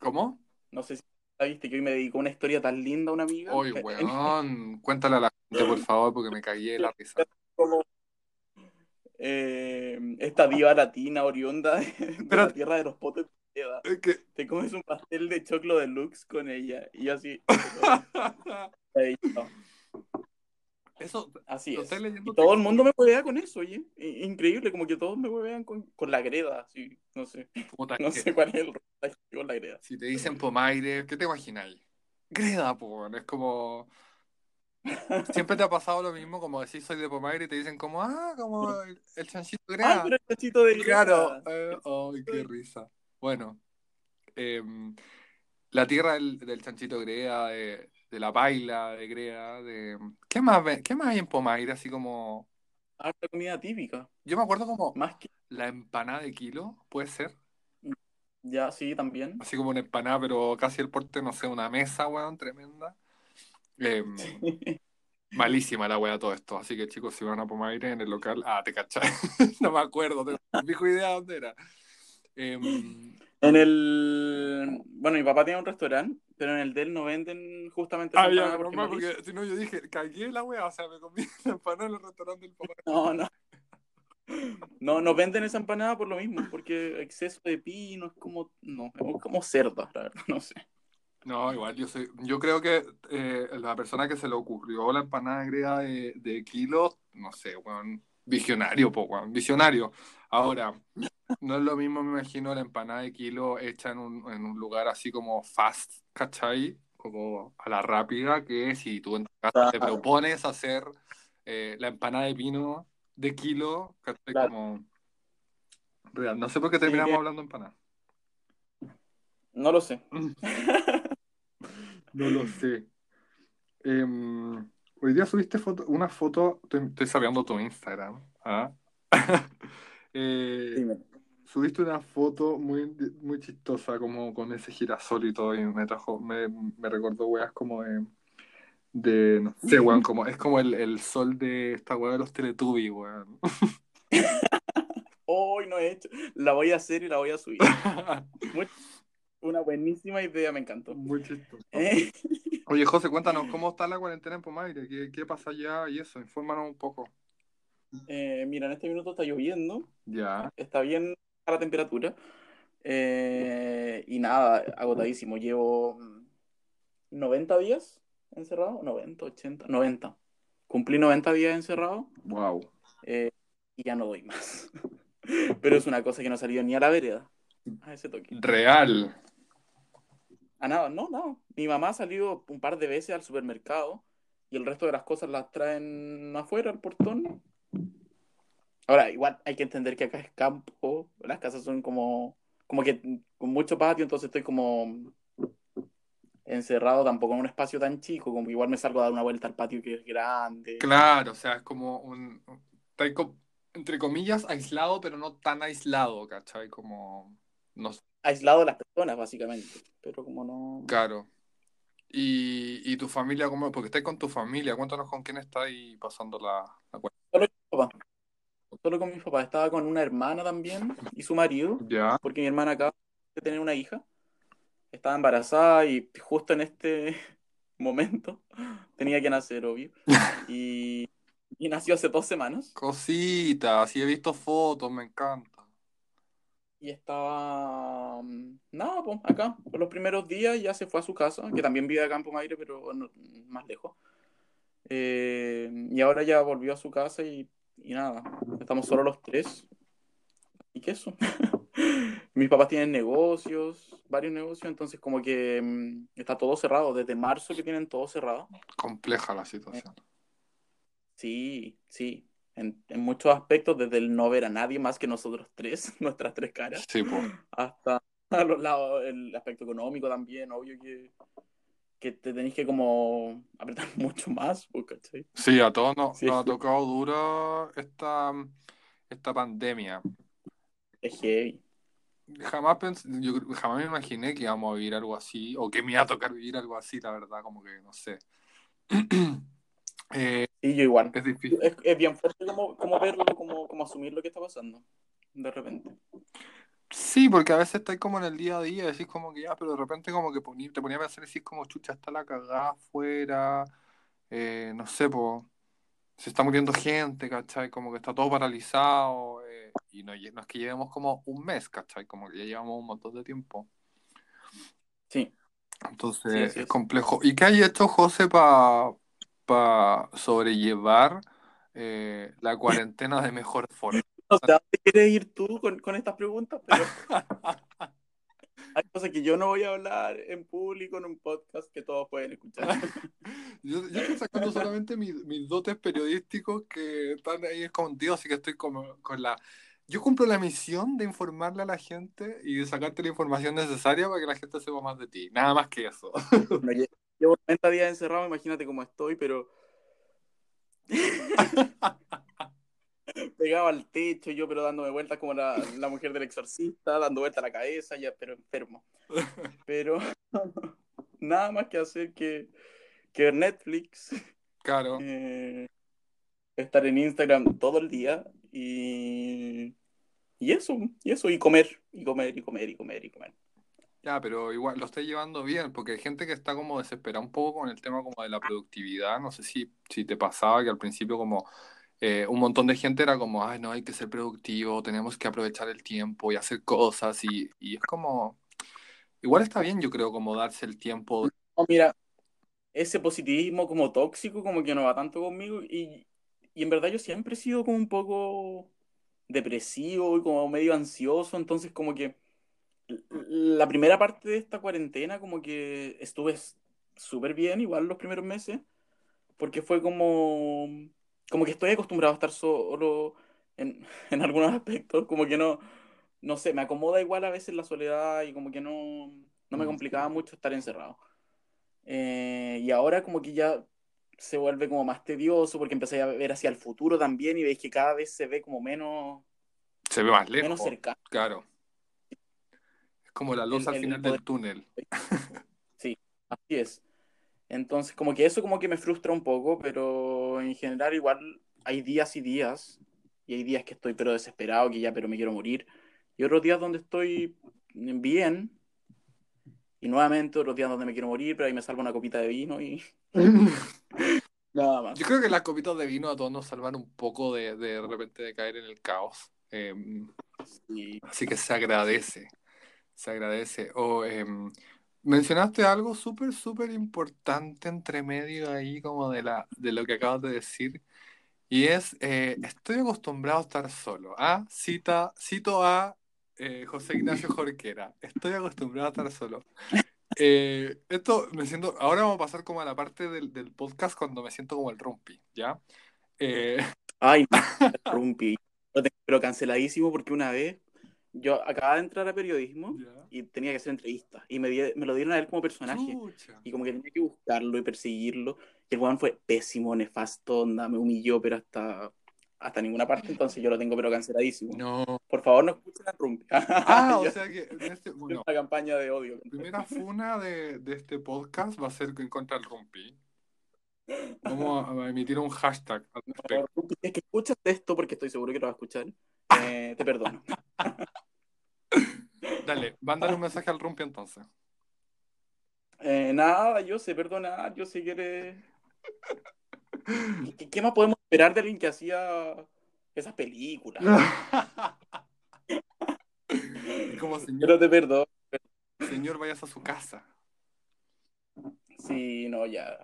¿Cómo? No sé si viste que hoy me dedicó una historia tan linda a una amiga. Eh, weón, cuéntale a la gente, por favor, porque me caí de la risa. como eh, esta diva latina oriunda de, la tierra de los potes. Es que... Te comes un pastel de choclo deluxe con ella. Y yo así. Eso, Así es. Y todo el mundo me huevea con eso, oye. Increíble, como que todos me huevean con, con la greda, así. No sé. No sé cuál es el con la greda. Si te dicen Pomaire, ¿qué te imagináis? Greda, po, es como... Siempre te ha pasado lo mismo, como decir soy de Pomaire y te dicen como, ah, como el, el chanchito Ay, greda. pero el cachito de Claro, eh, ay, qué risa. Bueno, em, la tierra del, del chanchito greda, de, de la paila de greda, de... ¿Qué más, qué más hay en Pomaire? Así como... Harta comida típica. Yo me acuerdo como Más que. la empanada de kilo, puede ser. Ya, sí, también. Así como una empanada, pero casi el porte, no sé, una mesa, weón, tremenda. Em, malísima la weá todo esto. Así que chicos, si van a Pomaire en el local, ah, te cachai. no me acuerdo, tengo idea dónde era. Em, En el. Bueno, mi papá tiene un restaurante, pero en el de él no venden justamente Ah, ya, porque mal, no le porque si no yo dije, cagué la wea, o sea, me comí la empanada en el restaurante del papá. No, no. No, no venden esa empanada por lo mismo, porque exceso de pino es como, no, es como cerda, la verdad, no sé. No, igual, yo sé, yo creo que eh, la persona que se le ocurrió la empanada griega de, de kilo, no sé, weón, visionario, po, weón, visionario. Ahora, no es lo mismo, me imagino, la empanada de kilo hecha en un, en un lugar así como fast, ¿cachai? Como a la rápida, que si tú en tu casa te propones hacer eh, la empanada de pino de kilo, ¿cachai? Claro. Como real. No sé por qué terminamos hablando de empanada. No lo sé. No lo sé. Em, hoy día subiste foto, una foto, estoy, estoy sabiendo tu Instagram. ¿ah? Eh, Dime. Subiste una foto muy, muy chistosa, como con ese girasol y todo, y me trajo, me, me recordó weas como de, de, no sé, weón, como, es como el, el sol de esta wea de los Teletubbies, weón. Hoy no he hecho. La voy a hacer y la voy a subir. Muy- Una buenísima idea, me encantó. Muy chistoso. Eh, Oye, José, cuéntanos, ¿cómo está la cuarentena en Pomaire? ¿Qué, qué pasa allá y eso? Infórmanos un poco. eh, mira, en este minuto está lloviendo, Ya. está bien a la temperatura. eh, y nada, agotadísimo. Llevo mm, 90 días encerrado, 90, 80, 90. Cumplí 90 días encerrado Wow. eh, y ya no doy más. Pero es una cosa que no ha salido ni a la vereda. A ese toque. Real. A nada, no, no. Mi mamá ha salido un par de veces al supermercado y el resto de las cosas las traen afuera, al portón. Ahora, igual hay que entender que acá es campo, las casas son como, como que con mucho patio, entonces estoy como encerrado tampoco en un espacio tan chico, como que igual me salgo a dar una vuelta al patio que es grande. Claro, o sea, es como un, entre comillas, aislado, pero no tan aislado, ¿cachai? Como, no sé, Aislado de las personas, básicamente. Pero como no... claro. Y, y tu familia, ¿cómo? Porque estás con tu familia, cuéntanos con quién estás ahí pasando la, la cuenta. Solo papá. Solo con mi papá. Estaba con una hermana también y su marido. Ya, porque mi hermana acaba de tener una hija, estaba embarazada y justo en este momento tenía que nacer, obvio. Y, y nació hace dos semanas cositas, sí he visto fotos, me encanta. y estaba, mm, nada, pues acá, por los primeros días ya se fue a su casa, que también vive acá en Pomaire, pero no- más lejos. Eh, y ahora ya volvió a su casa y, y nada, estamos solo los tres. ¿Y qué eso? Mis papás tienen negocios, varios negocios, entonces como que mm, está todo cerrado, desde marzo que tienen todo cerrado. Compleja la situación. Sí, sí, en, en muchos aspectos, desde el no ver a nadie más que nosotros tres, nuestras tres caras, Sí, pues. hasta a los lados, el aspecto económico también, obvio que, que te tenéis que como apretar mucho más, ¿cachai? Sí, a todos nos, Sí. nos ha tocado duro esta, esta pandemia. Es heavy. Jamás pensé, yo jamás me imaginé que íbamos a vivir algo así, o que me iba a tocar vivir algo así, la verdad, como que no sé. Eh, Sí, yo igual. es difícil. Es, es bien fuerte como, como verlo, como, como asumir lo que está pasando, de repente. Sí, porque a veces estás como en el día a día, decís como que ya, pero de repente como que poní- te ponía a pensar y decís como chucha, está la cagada afuera, eh, no sé, po, se está muriendo gente, ¿cachai? Como que está todo paralizado, eh, y no, lle- no es que llevemos como un mes, ¿cachai? Como que ya llevamos un montón de tiempo. Sí. Entonces Sí, así es es. complejo. ¿Y qué hay hecho, José, para sobrellevar eh, la cuarentena de mejor forma? O sea, ¿dónde quieres ir tú con, con estas preguntas? Pero hay cosas que yo no voy a hablar en público, en un podcast que todos pueden escuchar. Yo, yo estoy sacando solamente mis, mis dotes periodísticos que están ahí escondidos, así que estoy como con la... Yo cumplo la misión de informarle a la gente y de sacarte la información necesaria para que la gente sepa más de ti. Nada más que eso. No, lle- llevo 90 días encerrado, imagínate cómo estoy, pero pegado al techo, yo pero dándome vueltas como la, la mujer del exorcista, dando vuelta a la cabeza, ya, pero enfermo. Pero nada más que hacer que, que ver Netflix, Claro. eh, estar en Instagram todo el día y, y eso, y eso, y comer, y comer, y comer, y comer, y comer. Ya, pero igual lo estoy llevando bien, porque hay gente que está como desesperada un poco con el tema como de la productividad. No sé si, si te pasaba que al principio como eh, un montón de gente era como, ay, no, hay que ser productivo, tenemos que aprovechar el tiempo y hacer cosas. Y, y es como, igual está bien, yo creo, como darse el tiempo. No, mira, ese positivismo como tóxico como que no va tanto conmigo y, y en verdad yo siempre he sido como un poco depresivo y como medio ansioso, entonces como que la primera parte de esta cuarentena como que estuve súper bien, igual los primeros meses, porque fue como, como que estoy acostumbrado a estar solo en, en algunos aspectos, como que no, no sé, me acomoda igual a veces la soledad y como que no, no me Mm. complicaba mucho estar encerrado. Eh, y ahora como que ya se vuelve como más tedioso porque empecé a ver hacia el futuro también y veis que cada vez se ve como menos, Se ve más menos lejos, cercano. claro. Es como la luz El, al final poder. del túnel. Sí, así es. Entonces, como que eso como que me frustra un poco, pero en general igual hay días y días, y hay días que estoy pero desesperado, que ya pero me quiero morir, y otros días donde estoy bien, y nuevamente otros días donde me quiero morir, pero ahí me salvo una copita de vino y nada Yo más. creo que las copitas de vino a todos nos salvan un poco de, de, de repente de caer en el caos. Eh, Y así que se agradece, se agradece. O em, mencionaste algo súper, súper importante entre medio ahí como de la, de lo que acabas de decir. Y es, eh, estoy acostumbrado a estar solo. Ah, cita, cito a eh, José Ignacio Jorquera. Estoy acostumbrado a estar solo. Eh, esto me siento, ahora vamos a pasar como a la parte del, del podcast cuando me siento como el rumpi, ¿ya? Eh, Ay, no, interrumpí. Lo tengo, pero canceladísimo porque una vez yo acababa de entrar a periodismo y tenía que hacer entrevistas y me, di- me lo dieron a él como personaje Chucha. y como que tenía que buscarlo y perseguirlo y el weón fue pésimo, nefasto, onda, me humilló pero hasta, hasta ninguna parte entonces yo lo tengo pero canceladísimo. No. Por favor no escuchen a Rumpi. Ah, o sea que este, es bueno, una campaña de odio. primera funa de, de este podcast va a ser en contra del rumpi. Vamos a, emitir un hashtag al No, respecto. Rumpi, es que escuchas esto porque estoy seguro que lo vas a escuchar, eh, te perdono. Dale, mándale un mensaje al rumpi entonces. Eh, nada, yo sé perdonar, yo sé que eres... ¿Qué, qué más podemos esperar de alguien que hacía esas películas? Como señor, Pero te perdono. señor, vayas a su casa. Sí, no, ya.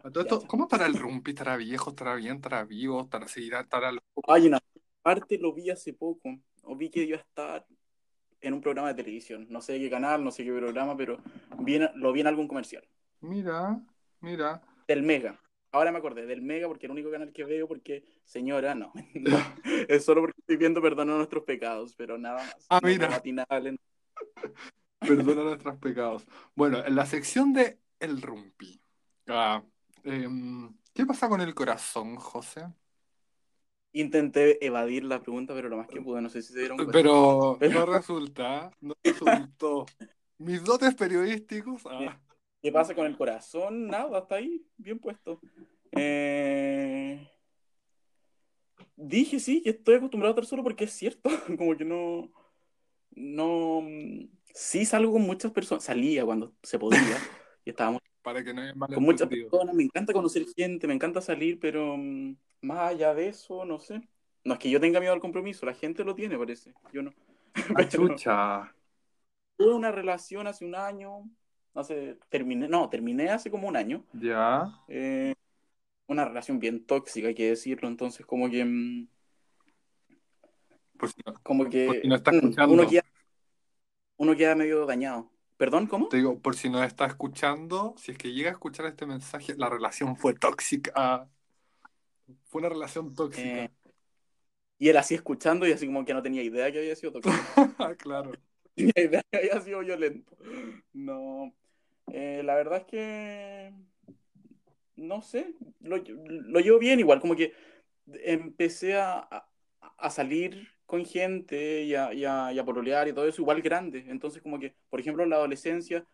¿Cómo estará el rumpi? ¿Estará viejo? ¿Estará bien? ¿Estará vivo? ¿Estará, seguirá, estará loco? Ay, una parte lo vi hace poco. O vi que iba a estar en un programa de televisión. No sé qué canal, no sé qué programa, pero vi lo vi en algún comercial. Mira, mira. Del Mega. Ahora me acordé, del Mega, porque el único canal que veo, porque, señora, no. no. Es solo porque estoy viendo Perdona nuestros pecados, pero nada más. Ah, No mira. matinales, Perdona nuestros pecados. Bueno, en la sección de El Rumpi. Ah, em, ¿qué pasa con el corazón, José? Intenté evadir la pregunta, pero lo más que pude, no sé si se dieron cuenta. Pero Pero- no resulta, no resultó. Mis dotes periodísticos. ah, ¿Qué pasa con el corazón? Nada, está ahí, bien puesto. Eh, Dije sí, que estoy acostumbrado a estar solo porque es cierto, como que no, no, sí salgo con muchas personas, salía cuando se podía y estábamos para que no haya con muchas personas, me encanta conocer gente, me encanta salir, pero mm, más allá de eso, no sé. No es que yo tenga miedo al compromiso, la gente lo tiene, parece, yo no. Ah, Pero- chucha. Tuve una relación hace un año, hace, terminé, no, terminé hace como un año, Ya. eh, una relación bien tóxica, hay que decirlo, entonces como que, mm, Por si no, como que por si no está escuchando. uno queda, uno queda medio dañado. ¿Perdón, cómo? Te digo, por si no está escuchando, si es que llega a escuchar este mensaje, la relación fue tóxica. Fue una relación tóxica. Eh, y él así escuchando y así como que no tenía idea que había sido tóxico. claro. tenía idea que había sido violento. No, eh, la verdad es que no sé, lo, lo llevo bien igual, como que empecé a, a- a salir con gente y a, y a- y a pololear y todo eso igual grande. Entonces como que, por ejemplo, en la adolescencia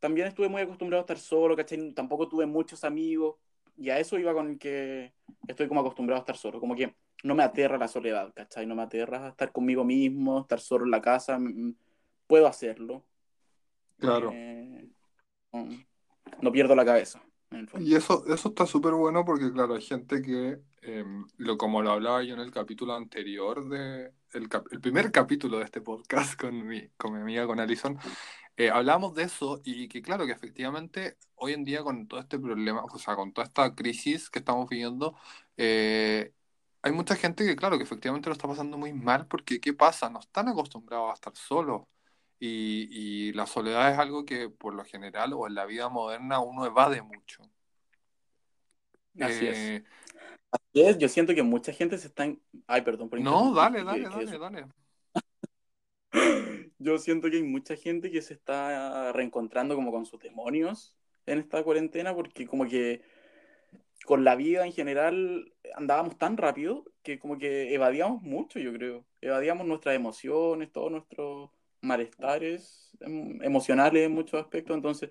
también estuve muy acostumbrado a estar solo, ¿cachai? Tampoco tuve muchos amigos y a eso iba con que estoy como acostumbrado a estar solo, como que no me aterra la soledad, ¿cachai? No me aterra estar conmigo mismo, estar solo en la casa, mm, puedo hacerlo. Claro. Eh, no, pierdo la cabeza. Y eso, eso está súper bueno porque, claro, hay gente que, eh, lo, como lo hablaba yo en el capítulo anterior, de, el, cap- el primer capítulo de este podcast con mi, con mi amiga, con Alison, eh, hablábamos de eso y que, claro, que efectivamente hoy en día con todo este problema, o sea, con toda esta crisis que estamos viviendo, eh, hay mucha gente que, claro, que efectivamente lo está pasando muy mal porque, ¿qué pasa? No están acostumbrados a estar solos. Y, y la soledad es algo que por lo general o en la vida moderna uno evade mucho. Así es. Eh, Así es, yo siento que mucha gente se está... en- Ay, perdón por no, dale, que- dale, que dale, dale. Yo siento que hay mucha gente que se está reencontrando como con sus demonios en esta cuarentena porque como que con la vida en general andábamos tan rápido que como que evadíamos mucho, yo creo. Evadíamos nuestras emociones, todos nuestros malestares em, emocionales en muchos aspectos. Entonces,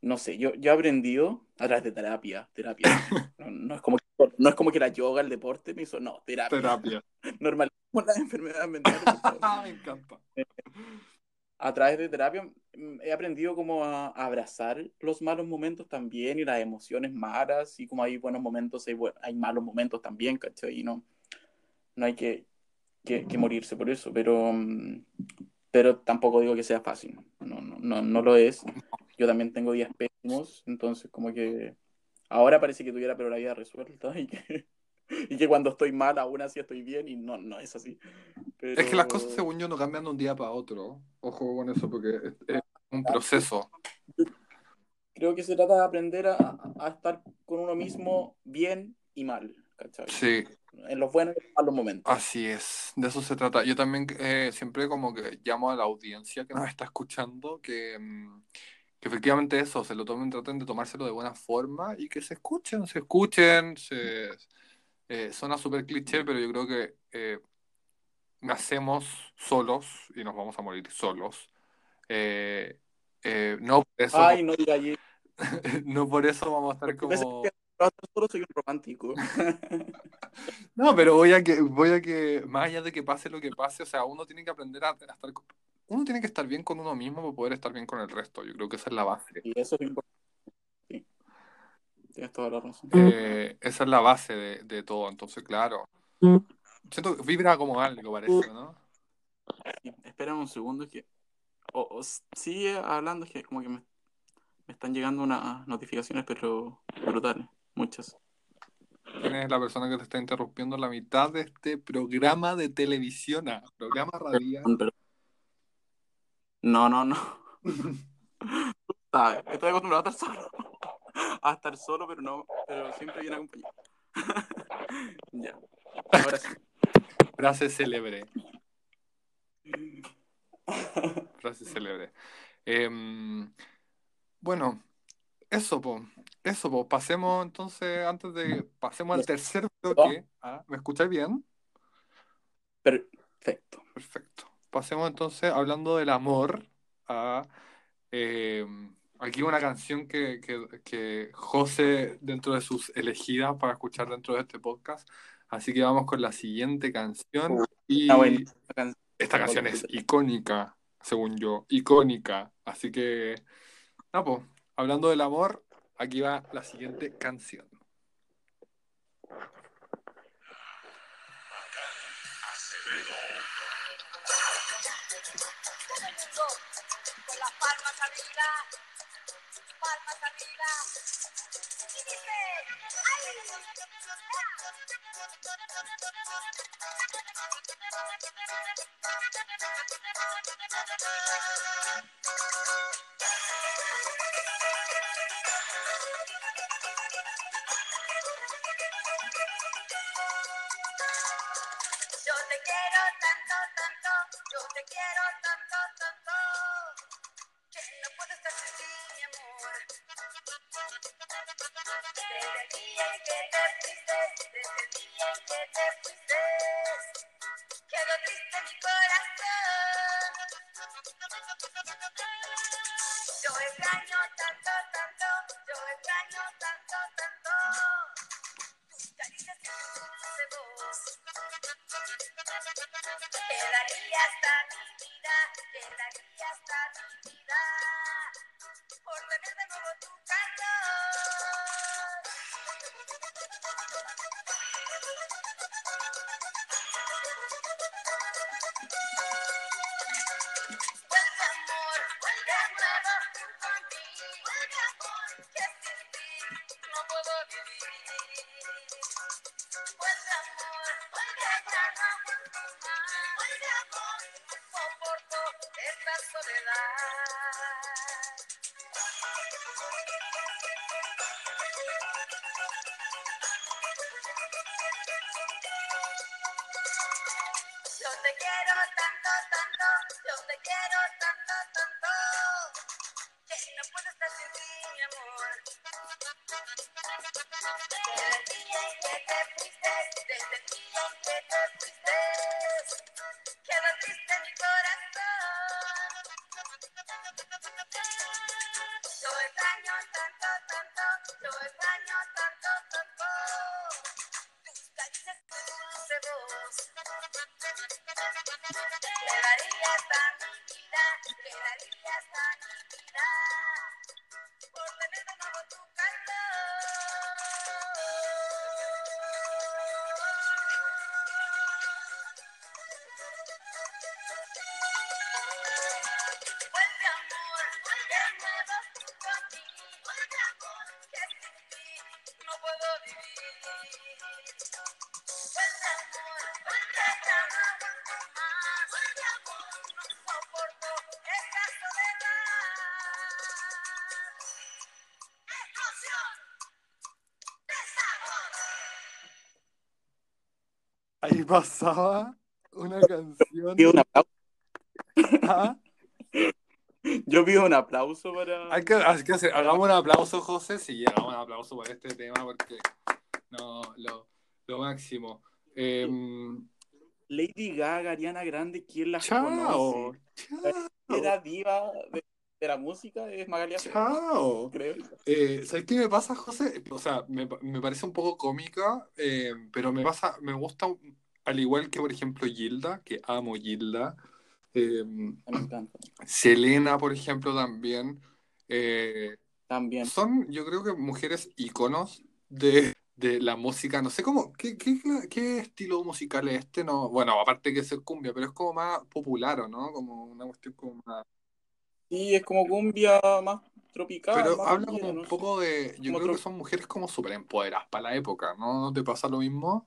no sé, yo, yo he aprendido a través de terapia, terapia. No, no es como que, no es como que la yoga, el deporte me hizo, no, terapia. Terapia. Normalicemos las enfermedades mentales. Me encanta. a través de terapia mm, he aprendido como a, abrazar los malos momentos también y las emociones malas y como hay buenos momentos, hay, bu- hay malos momentos también, ¿cachai? Y no, no hay que, que, que morirse por eso, pero, mm, pero tampoco digo que sea fácil, no, no, no, no lo es. Yo también tengo días pésimos, entonces como que ahora parece que tuviera pero la vida resuelta y que, y que cuando estoy mal aún así estoy bien y no, no es así. Es que las cosas, Pero- según yo, no cambian de un día para otro. Ojo con eso, porque es, es un proceso. creo que se trata de aprender a, a estar con uno mismo bien y mal, ¿cachai? Sí, En los buenos y malos momentos. así es. De eso se trata. Yo también eh, siempre como que llamo a la audiencia que nos está escuchando que, mm, que efectivamente eso, se lo tomen, traten de tomárselo de buena forma y que se escuchen, se escuchen. Se, eh, suena súper cliché, pero yo creo que eh, nacemos solos y nos vamos a morir solos. Eh, eh, no por eso, Ay, no diga allí. no por eso vamos a estar Porque como... no, solo soy un romántico. No, pero voy a que, voy a que, más allá de que pase lo que pase, o sea, uno tiene que aprender a, a estar, uno tiene que estar bien con uno mismo para poder estar bien con el resto. Yo creo que esa es la base. Y eso es importante. Sí. Tienes toda la razón. Eh, esa es la base de, de todo. Entonces, claro, siento que vibra como algo, parece, ¿no? Sí, Espera un segundo, es que. o- sigue hablando, es que como que me, me están llegando unas notificaciones, pero brutales. Muchas. ¿Quién es la persona que te está interrumpiendo en la mitad de este programa de televisión, programa radial? Perdón, perdón. No, no, no. ¿Sabes? Estoy acostumbrado a estar solo. A estar solo, pero no, pero siempre bien acompañado. ya. Ahora sí. Frase célebre. Frase célebre. Em, bueno, eso, po. Eso, po. Pasemos entonces, antes de. Pasemos al tercer bloque. Ah, ¿Me escucháis bien? Perfecto. Perfecto. Pasemos entonces, hablando del amor, a. em, aquí una canción que, que, que José, dentro de sus elegidas para escuchar dentro de este podcast. Así que vamos con la siguiente canción. Y. Esta canción es icónica, según yo, icónica. Así que, nada, pues, hablando del amor, aquí va la siguiente canción. Dice, Yo te quiero tanto, Ahí pasaba una canción. Pido un aplauso. Ah, Yo pido un aplauso para. Hay que, hay que hacer- hagamos un aplauso, José. Sí, hagamos un aplauso por este tema porque no, lo, lo máximo. Em, Lady Gaga, Ariana Grande, ¿quién la chao, conoce? chao, Era diva de, de la música, es Magalia chao. creo. Eh, ¿sabes qué me pasa, José? O sea, me, me parece un poco cómica, eh, pero me pasa, me gusta, al igual que, por ejemplo, Gilda, que amo Gilda, eh, Me encanta. Selena, por ejemplo, también. También. son, yo creo que mujeres íconos de, de la música. No sé cómo, ¿qué, qué, qué estilo musical es este? No, bueno, aparte que ser cumbia, pero es como más popular, ¿o no? Como una cuestión como más. Sí, es como cumbia más tropical. Pero más habla como un poco de. Yo creo que son mujeres como súper empoderadas para la época, ¿no? ¿No te pasa lo mismo?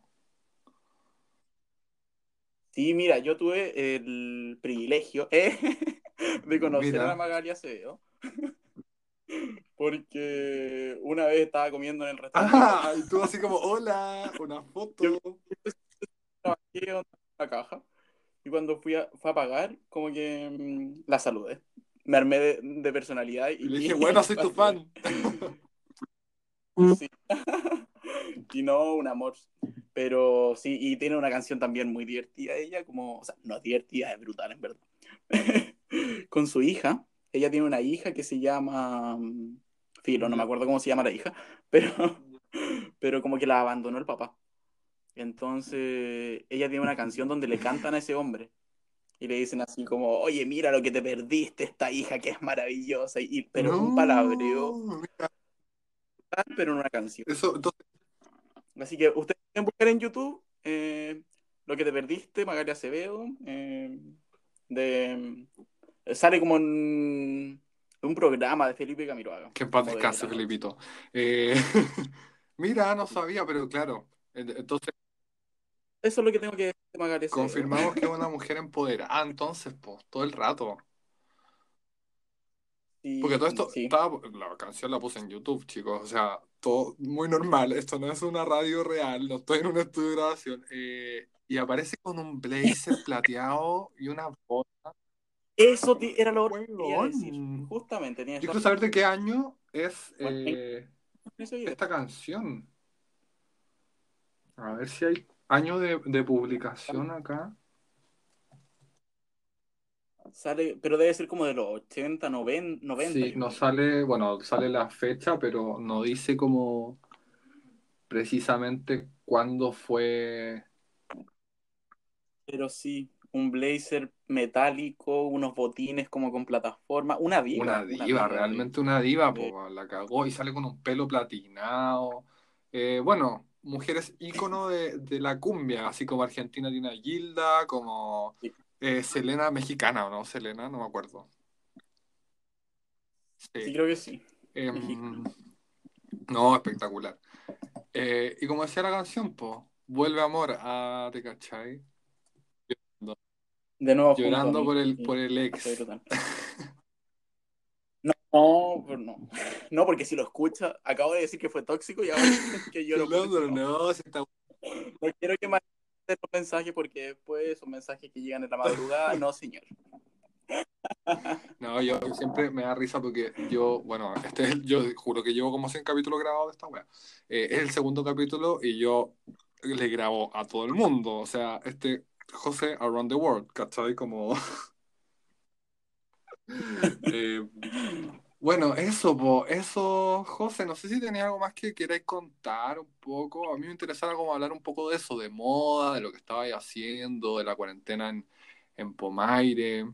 Sí, mira, yo tuve el privilegio eh, de conocer Mira. a la Magalia Acevedo. Porque una vez estaba comiendo en el restaurante. ¡Ah! Y tú así como, hola, una foto. trabajé en una caja y cuando fui a, fui a pagar, como que mm, la saludé. Me armé de, de personalidad y, Y le dije, bueno, soy tu fan. Sí. y no, un amor. Pero sí, y tiene una canción también muy divertida ella, como, o sea, no es divertida, es brutal en verdad. Con su hija. Ella tiene una hija que se llama... mm, Filo, no me acuerdo cómo se llama la hija, pero, pero como que la abandonó el papá. Entonces, ella tiene una canción donde le cantan a ese hombre. Y le dicen así como, oye, mira lo que te perdiste, esta hija que es maravillosa. Y, pero un No, palabreo, mira, pero en una canción. Eso, entonces, Así que ustedes pueden buscar en YouTube eh, Lo que te perdiste, Magalia Acevedo. eh, de, sale como en un programa de Felipe Camiroaga. que en paz descanse. Felipito. Eh, mira, no sabía, pero claro. Entonces, Eso es lo que tengo que decir confirmamos que es una mujer empoderada, entonces, pues, todo el rato. Sí, Porque todo esto, sí. estaba, la canción la puse en YouTube, chicos, o sea, todo muy normal, esto no es una radio real, no estoy en un estudio de grabación, eh, y aparece con un blazer plateado y una bota. Eso era lo que quería decir. Justamente, tienes Yo quiero saber de qué año es eh, esta canción. A ver si hay año de, de publicación acá. Sale, pero debe ser como de los 80, 90. 90 Sí, no sale, bueno, sale la fecha, pero no dice como precisamente cuándo fue. pero sí, un blazer metálico, unos botines como con plataforma, una diva. Una diva, realmente una diva, po, la cagó y sale con un pelo platinado. Eh, bueno, mujeres ícono de, de la cumbia, así como Argentina tiene a Gilda, como eh, Selena mexicana, ¿o no? Selena, no me acuerdo. Sí, Sí. creo que sí. Em, no, espectacular. Eh, y como decía la canción, po, vuelve amor a, ¿te cachai? De nuevo Llorando por el, por el ex. No, pues no. No, porque si lo escucha, acabo de decir que fue tóxico y ahora que yo lo No, no, no, si está No quiero que manden los mensajes porque después son mensajes que llegan en la madrugada. No, señor. No, yo siempre me da risa porque yo, bueno, este es yo juro que llevo como 100 capítulos grabados de esta wea. Eh, es el segundo capítulo y yo le grabo a todo el mundo. O sea, este José Around the World, ¿cachai? Como. Eh, bueno, eso, po, eso, José, no sé si tenéis algo más que queráis contar un poco. A mí me interesaba como hablar un poco de eso, de moda, de lo que estabais haciendo, de la cuarentena en, en Pomaire.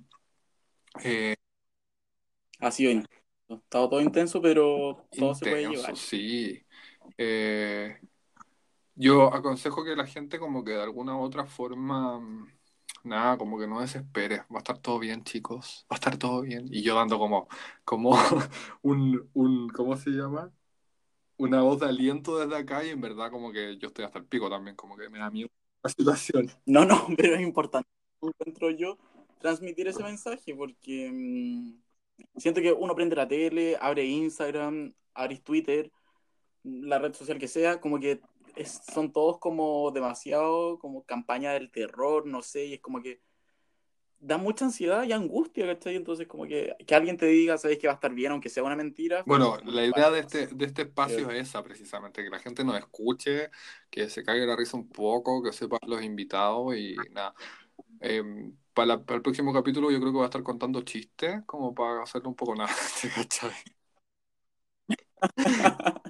Eh, Ha sido intenso. Ha estado todo intenso, pero todo se puede Intenso, llevar. sí. Eh, yo aconsejo que la gente como que de alguna u otra forma, mm, nada, como que no desespere. Va a estar todo bien, chicos. Va a estar todo bien. Y yo dando como, como un, un, ¿cómo se llama? Una voz de aliento desde acá y en verdad como que yo estoy hasta el pico también, como que me da miedo la situación. No, no, pero es importante, encuentro yo, transmitir ese mensaje porque mm, siento que uno prende la tele, abre Instagram, abre Twitter, la red social que sea, como que es- son todos como demasiado como campaña del terror, no sé, y es como que da mucha ansiedad y angustia, ¿cachai? Entonces como que, que alguien te diga, sabes que va a estar bien, aunque sea una mentira. Bueno, la idea de este, de este espacio Creo- es esa precisamente, que la gente nos escuche, que se caiga la risa un poco, que sepan los invitados y nada. Eh, para, la- para el próximo capítulo yo creo que voy a estar contando chistes, como para hacerlo un poco nada, ¿te cachai?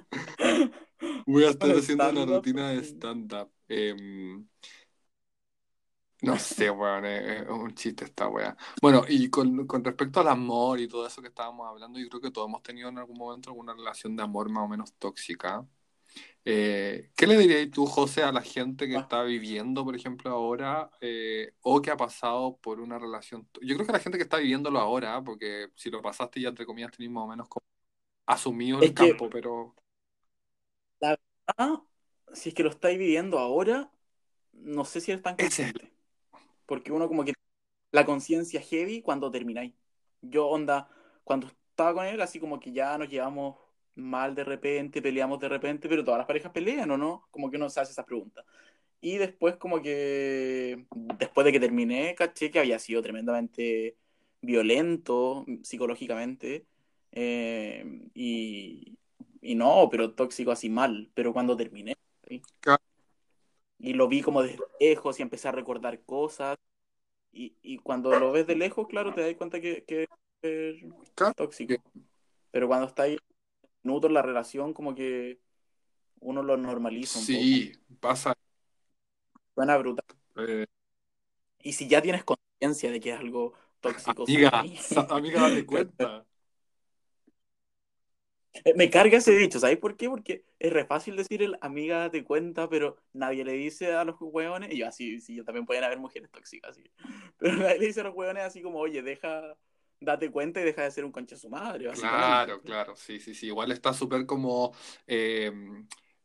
Voy a estar haciendo una rutina de stand-up. Em, no sé, weón, es, es un chiste esta weá. Bueno, y con, con respecto al amor y todo eso que estábamos hablando, yo creo que todos hemos tenido en algún momento alguna relación de amor más o menos tóxica. Eh, ¿qué le dirías tú, José, a la gente que Ah. está viviendo, por ejemplo, ahora, eh, o que ha pasado por una relación? Yo creo que la gente que está viviéndolo ahora, porque si lo pasaste ya entre comillas tenés más o menos como asumido el Es que- campo, pero Ah, si es que lo estáis viviendo ahora, no sé si tan Ese es el- consciente. Porque uno como que la conciencia heavy cuando termináis. Yo, onda, cuando estaba con él, así como que ya nos llevamos mal de repente, peleamos de repente, pero todas las parejas pelean, ¿o no? Como que uno se hace esa pregunta. Y después como que, después de que terminé, caché que había sido tremendamente violento psicológicamente. eh, y, y no, pero tóxico así mal. Pero cuando terminé, y lo vi como desde lejos y empecé a recordar cosas. Y, y cuando lo ves de lejos, claro, te das cuenta que, que es tóxico. Pero cuando está ahí minutos en la relación, como que uno lo normaliza un sí, pasa. Suena brutal. eh, Y si ya tienes conciencia de que es algo tóxico, amiga, sal. sa- amiga, date cuenta. Eh, Me carga ese dicho, ¿sabes por qué? Porque es re fácil decir el amiga date cuenta, pero nadie le dice a los hueones, y yo así, sí, yo también pueden haber mujeres tóxicas, así. Pero nadie le dice a los hueones así como, oye, deja, date cuenta y deja de ser un concha su madre. Claro, claro, sí, sí, sí. Igual está súper como. eh,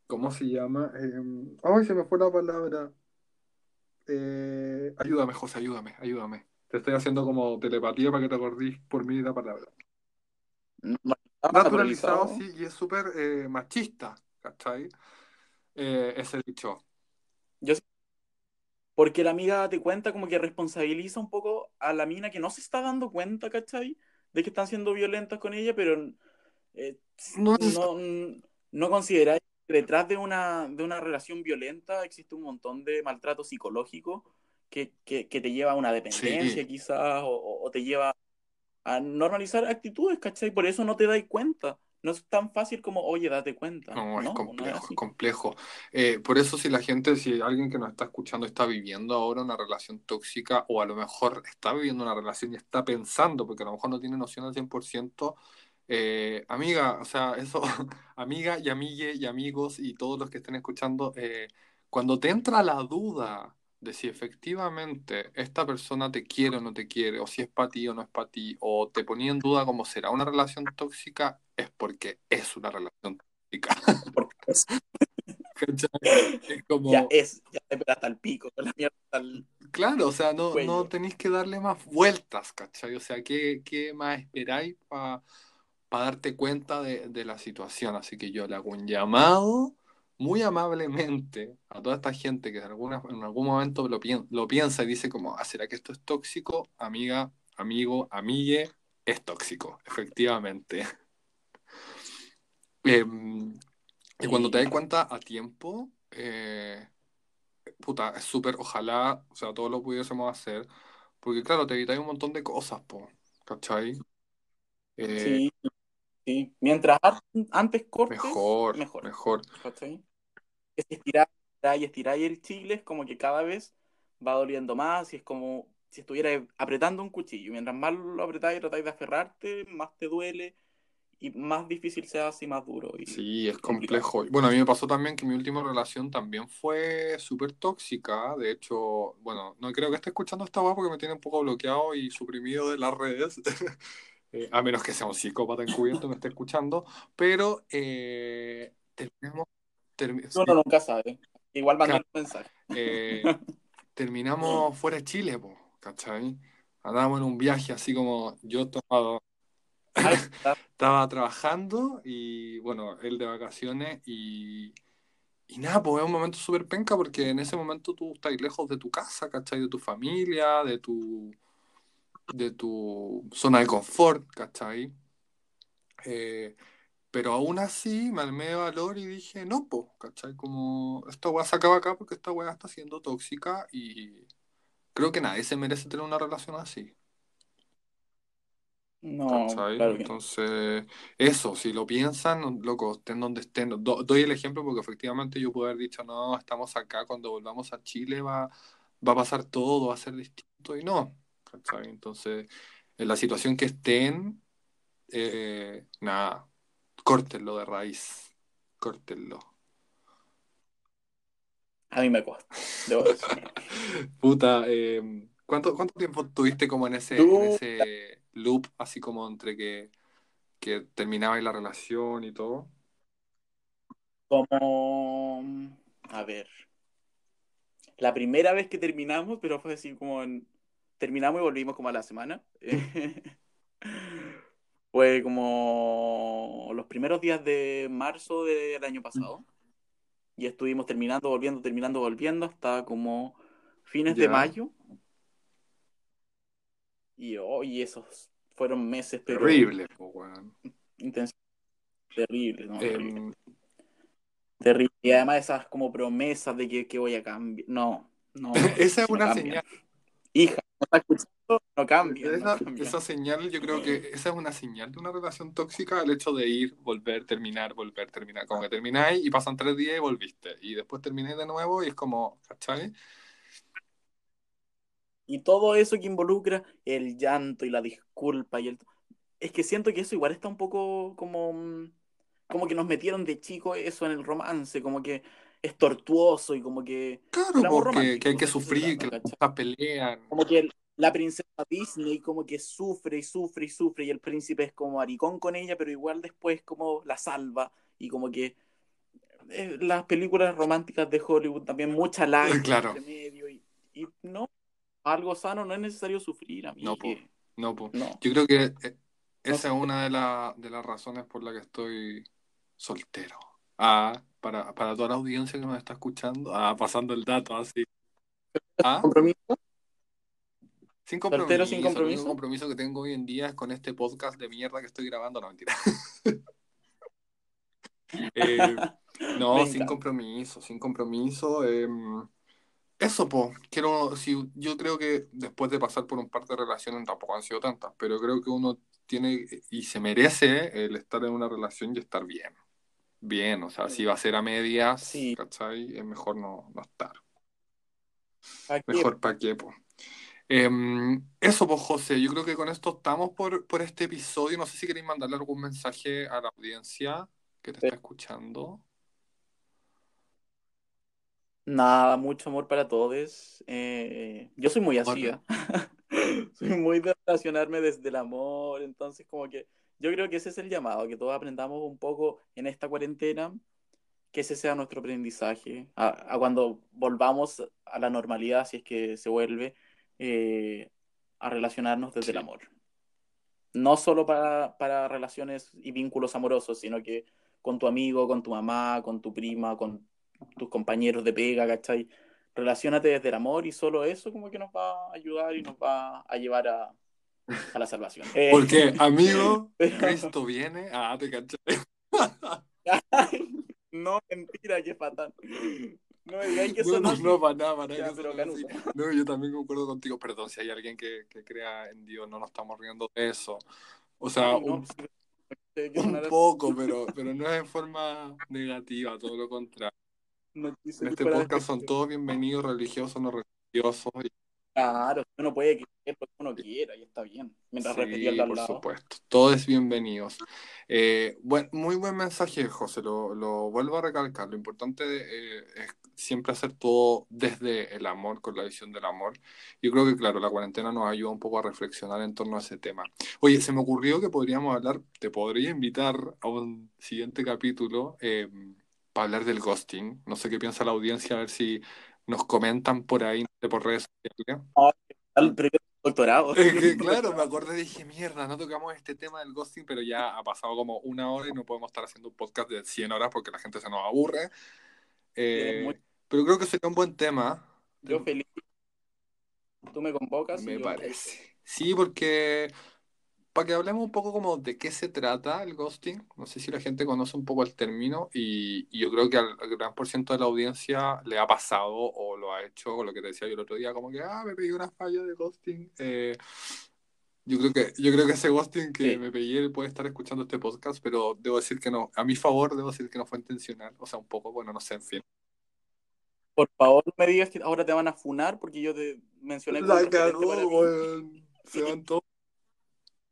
¿cómo se llama? Eh, ay, se me fue la palabra. Eh, ayúdame, José, ayúdame, ayúdame. Te estoy haciendo como telepatía para que te acordís por mí la palabra. Ah, Naturalizado, sí, y es súper eh, machista, ¿cachai? Eh, ese dicho. Yo Porque la amiga date cuenta como que responsabiliza un poco a la mina que no se está dando cuenta, ¿cachai? De que están siendo violentas con ella, pero eh, No no, no consideráis que detrás de una, de una relación violenta existe un montón de maltrato psicológico que, que, que te lleva a una dependencia Sí. quizás o, o- o te lleva a normalizar actitudes, ¿cachai? Por eso no te dais cuenta. no es tan fácil como, oye, date cuenta. No, es No, no complejo, es complejo. Eh, por eso si la gente, si alguien que nos está escuchando está viviendo ahora una relación tóxica o a lo mejor está viviendo una relación y está pensando, porque a lo mejor no tiene noción al 100%, eh, amiga, o sea, eso, amiga y amigue y amigos y todos los que estén escuchando, eh, cuando te entra la duda de si efectivamente esta persona te quiere o no te quiere, o si es para ti o no es para ti, o te ponía en duda cómo será una relación tóxica, es porque es una relación tóxica. Es- ¿Cachai? Es como, ya es, ya te hasta el pico, la mierda hasta el- claro, o sea, no, cuello. no tenéis que darle más vueltas, ¿cachai? O sea, ¿qué, qué más esperáis para darte cuenta de, de la situación? Así que yo le hago un llamado muy amablemente a toda esta gente que de alguna, en algún momento lo, pien- lo piensa y dice como, ah, ¿será que esto es tóxico? Amiga, amigo, amigue, es tóxico, efectivamente. Em, y cuando te das cuenta a tiempo, eh, puta, es súper, ojalá, o sea, todo lo pudiésemos hacer, porque claro, te evitáis un montón de cosas, po, ¿cachai? Eh, Sí, sí. Mientras an- antes cortes, mejor, mejor. mejor. ¿cachai? Que si estiráis estiráis, estiráis el chile, es como que cada vez va doliendo más y es como si estuvieras apretando un cuchillo. Mientras más lo apretáis y tratáis de aferrarte, más te duele y más difícil se hace y más duro. Y Sí, es complicado. complejo. Bueno, a mí me pasó también que mi última relación también fue súper tóxica. De hecho, bueno, no creo que esté escuchando esta weá porque me tiene un poco bloqueado y suprimido de las redes. Eh, a menos que sea un psicópata encubierto me esté escuchando. Pero eh, terminamos, termi- Uno nunca sabe. Igual mandé un mensaje. eh, terminamos fuera de Chile, po, ¿cachai? Andábamos en un viaje así como yo estaba, estaba trabajando y bueno, él de vacaciones y, y nada, pues es un momento súper penca porque en ese momento tú estás lejos de tu casa, ¿cachai? De tu familia, de tu, de tu zona de confort, ¿cachai? Eh, pero aún así me armé de valor y dije, no, pues, ¿cachai? Como esta weá se acaba acá porque esta weá está siendo tóxica y creo que nadie se merece tener una relación así. No, ¿Cachai? claro que. Entonces, eso, si lo piensan, loco, estén donde estén. Do- doy el ejemplo porque efectivamente yo puedo haber dicho, no, estamos acá, cuando volvamos a Chile va, va a pasar todo, va a ser distinto, y no, ¿cachai? Entonces, en la situación que estén, eh, nada, córtenlo de raíz, córtenlo. A mí me cuesta. Debo. Puta, eh, ¿cuánto, cuánto tiempo tuviste como en ese, en ese loop, así como entre que, que terminabais la relación y todo? Como, a ver, la primera vez que terminamos, pero fue así como en, terminamos y volvimos como a la semana. Fue como los primeros días de marzo del año pasado. Y estuvimos terminando, volviendo, terminando, volviendo hasta como fines de mayo. Y hoy esos fueron meses, pero Terrible, weón. intensos. Terribles, ¿no? Terrible. Em, Terrible. Y además esas como promesas de que, que voy a cambiar. No, no. esa es una señal. Hija, no está escuchando, no cambia. Esa, no cambia. esa señal, yo creo que esa es una señal de una relación tóxica, el hecho de ir, volver, terminar, volver, terminar. Como que termináis y pasan tres días y volviste. Y después termináis de nuevo y es como, ¿cachai? Y todo eso que involucra el llanto y la disculpa y el... Es que siento que eso igual está un poco como... mm, Como que nos metieron de chico eso en el romance, como que es tortuoso y como que... Claro, porque que hay que sufrir, que las cosas pelean. Como que el- la princesa Disney como que sufre y sufre y sufre y el príncipe es como maricón con ella, pero igual después como la salva y como que eh, las películas románticas de Hollywood también mucha lágrima Claro. entre medio y, y no, algo sano no es necesario sufrir, a mí No, po. No, po. no. Yo creo que eh, No esa es una de, la- de las razones por las que estoy soltero. Ah, para, para toda la audiencia que nos está escuchando, ah, pasando el dato así. Ah, ¿Compromiso? sin ¿Soltero compromiso. El único compromiso? que tengo hoy en día es con este podcast de mierda que estoy grabando. No, mentira. Eh, no, sin compromiso, sin compromiso. em, Eso, po, quiero, si, yo creo que después de pasar por un par de relaciones, tampoco han sido tantas, pero creo que uno tiene y se merece el estar en una relación y estar bien. Bien, o sea, si va a ser a medias, Sí. ¿cachai? Es mejor no, no estar. Mejor para qué, po. Em, eso, pues, José, yo creo que con esto estamos por, por este episodio. No sé si queréis mandarle algún mensaje a la audiencia que te está escuchando. Nada, mucho amor para todos. Eh, yo soy muy así. ¿ah? Soy muy de relacionarme desde el amor, entonces como que yo creo que ese es el llamado, que todos aprendamos un poco en esta cuarentena, que ese sea nuestro aprendizaje, a, a cuando volvamos a la normalidad, si es que se vuelve, eh, a relacionarnos desde Sí. el amor. No solo para, para relaciones y vínculos amorosos, sino que con tu amigo, con tu mamá, con tu prima, con tus compañeros de pega, ¿cachai? Relaciónate desde el amor y solo eso como que nos va a ayudar y nos va a llevar a, a la salvación. Eh, Porque, amigo, Cristo viene. Ah, te caché. no, mentira, qué fatal. No digáis que No, eso no, no, para nada, para Ya, nada. pero no yo también concuerdo contigo. Perdón, si hay alguien que, que crea en Dios, no nos estamos riendo de eso. O sea, Ay, no, un, un poco, pero, pero no es en forma negativa, todo lo contrario. no En este podcast son todos bienvenidos, religiosos no religiosos. y- Claro, uno puede creer lo que uno quiera y está bien. Mientras Sí, respete al por lado. supuesto. Todos bienvenidos. Eh, buen- muy buen mensaje, José. Lo, lo vuelvo a recalcar. Lo importante eh, es siempre hacer todo desde el amor, con la visión del amor. Yo creo que, claro, la cuarentena nos ayuda un poco a reflexionar en torno a ese tema. Oye, se me ocurrió que podríamos hablar, te podría invitar a un siguiente capítulo eh, para hablar del ghosting. No sé qué piensa la audiencia, a ver si nos comentan por ahí, por redes sociales. Al primer doctorado. Es que claro, me acordé y dije, mierda, no tocamos este tema del ghosting, pero ya ha pasado como una hora y no podemos estar haciendo un podcast de 100 horas porque la gente se nos aburre. Eh, pero creo que sería un buen tema. Yo feliz. Tú me convocas. Me yo- parece. Sí, porque para que hablemos un poco como de qué se trata el ghosting, no sé si la gente conoce un poco el término y, y yo creo que al, al gran por ciento de la audiencia le ha pasado o lo ha hecho, o lo que te decía yo el otro día, como que, ah, me pegué una falla de ghosting. Eh, yo creo que, yo creo que ese ghosting que Sí. me pegué puede estar escuchando este podcast, pero debo decir que no, a mi favor debo decir que no fue intencional, o sea, un poco, bueno, no sé, en fin. Por favor, me digas que ahora te van a funar porque yo te mencioné La mí. weón. Se van todos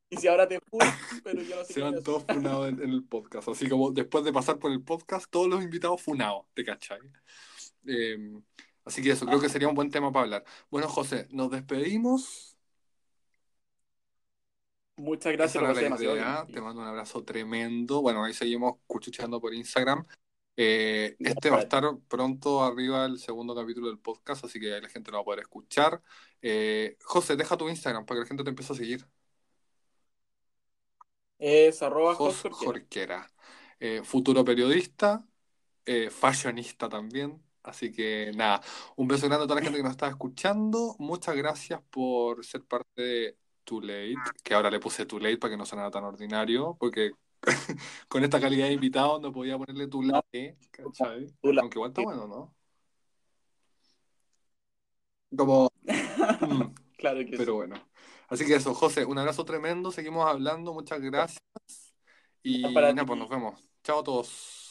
Y si ahora te funan, pero yo no sé Se van todos funados en, en el podcast. Así como después de pasar por el podcast, todos los invitados funados, ¿te cachai? Eh, así que eso, creo que sería un buen tema para hablar. Bueno, José, nos despedimos. Muchas gracias, pasé la idea. Te mando un abrazo tremendo. Bueno, ahí seguimos cuchucheando por Instagram. Eh, este va a estar pronto arriba el segundo capítulo del podcast, así que ahí la gente lo va a poder escuchar. Eh, José, deja tu Instagram para que la gente te empiece a seguir. Es arroba Jos Jorquera. Jorquera. Eh, futuro periodista, eh, fashionista también. Así que nada, un beso grande a toda la gente que nos está escuchando. Muchas gracias por ser parte de Too Late, que ahora le puse Too Late para que no sonara tan ordinario, porque con esta calidad de invitado no podía ponerle Too Late, ¿cachai? Aunque igual está bueno, ¿no? Como... mm, Claro que pero sí. bueno. Así que eso, José, un abrazo tremendo. Seguimos hablando. Muchas gracias. Y nada, pues nos vemos. Chao a todos.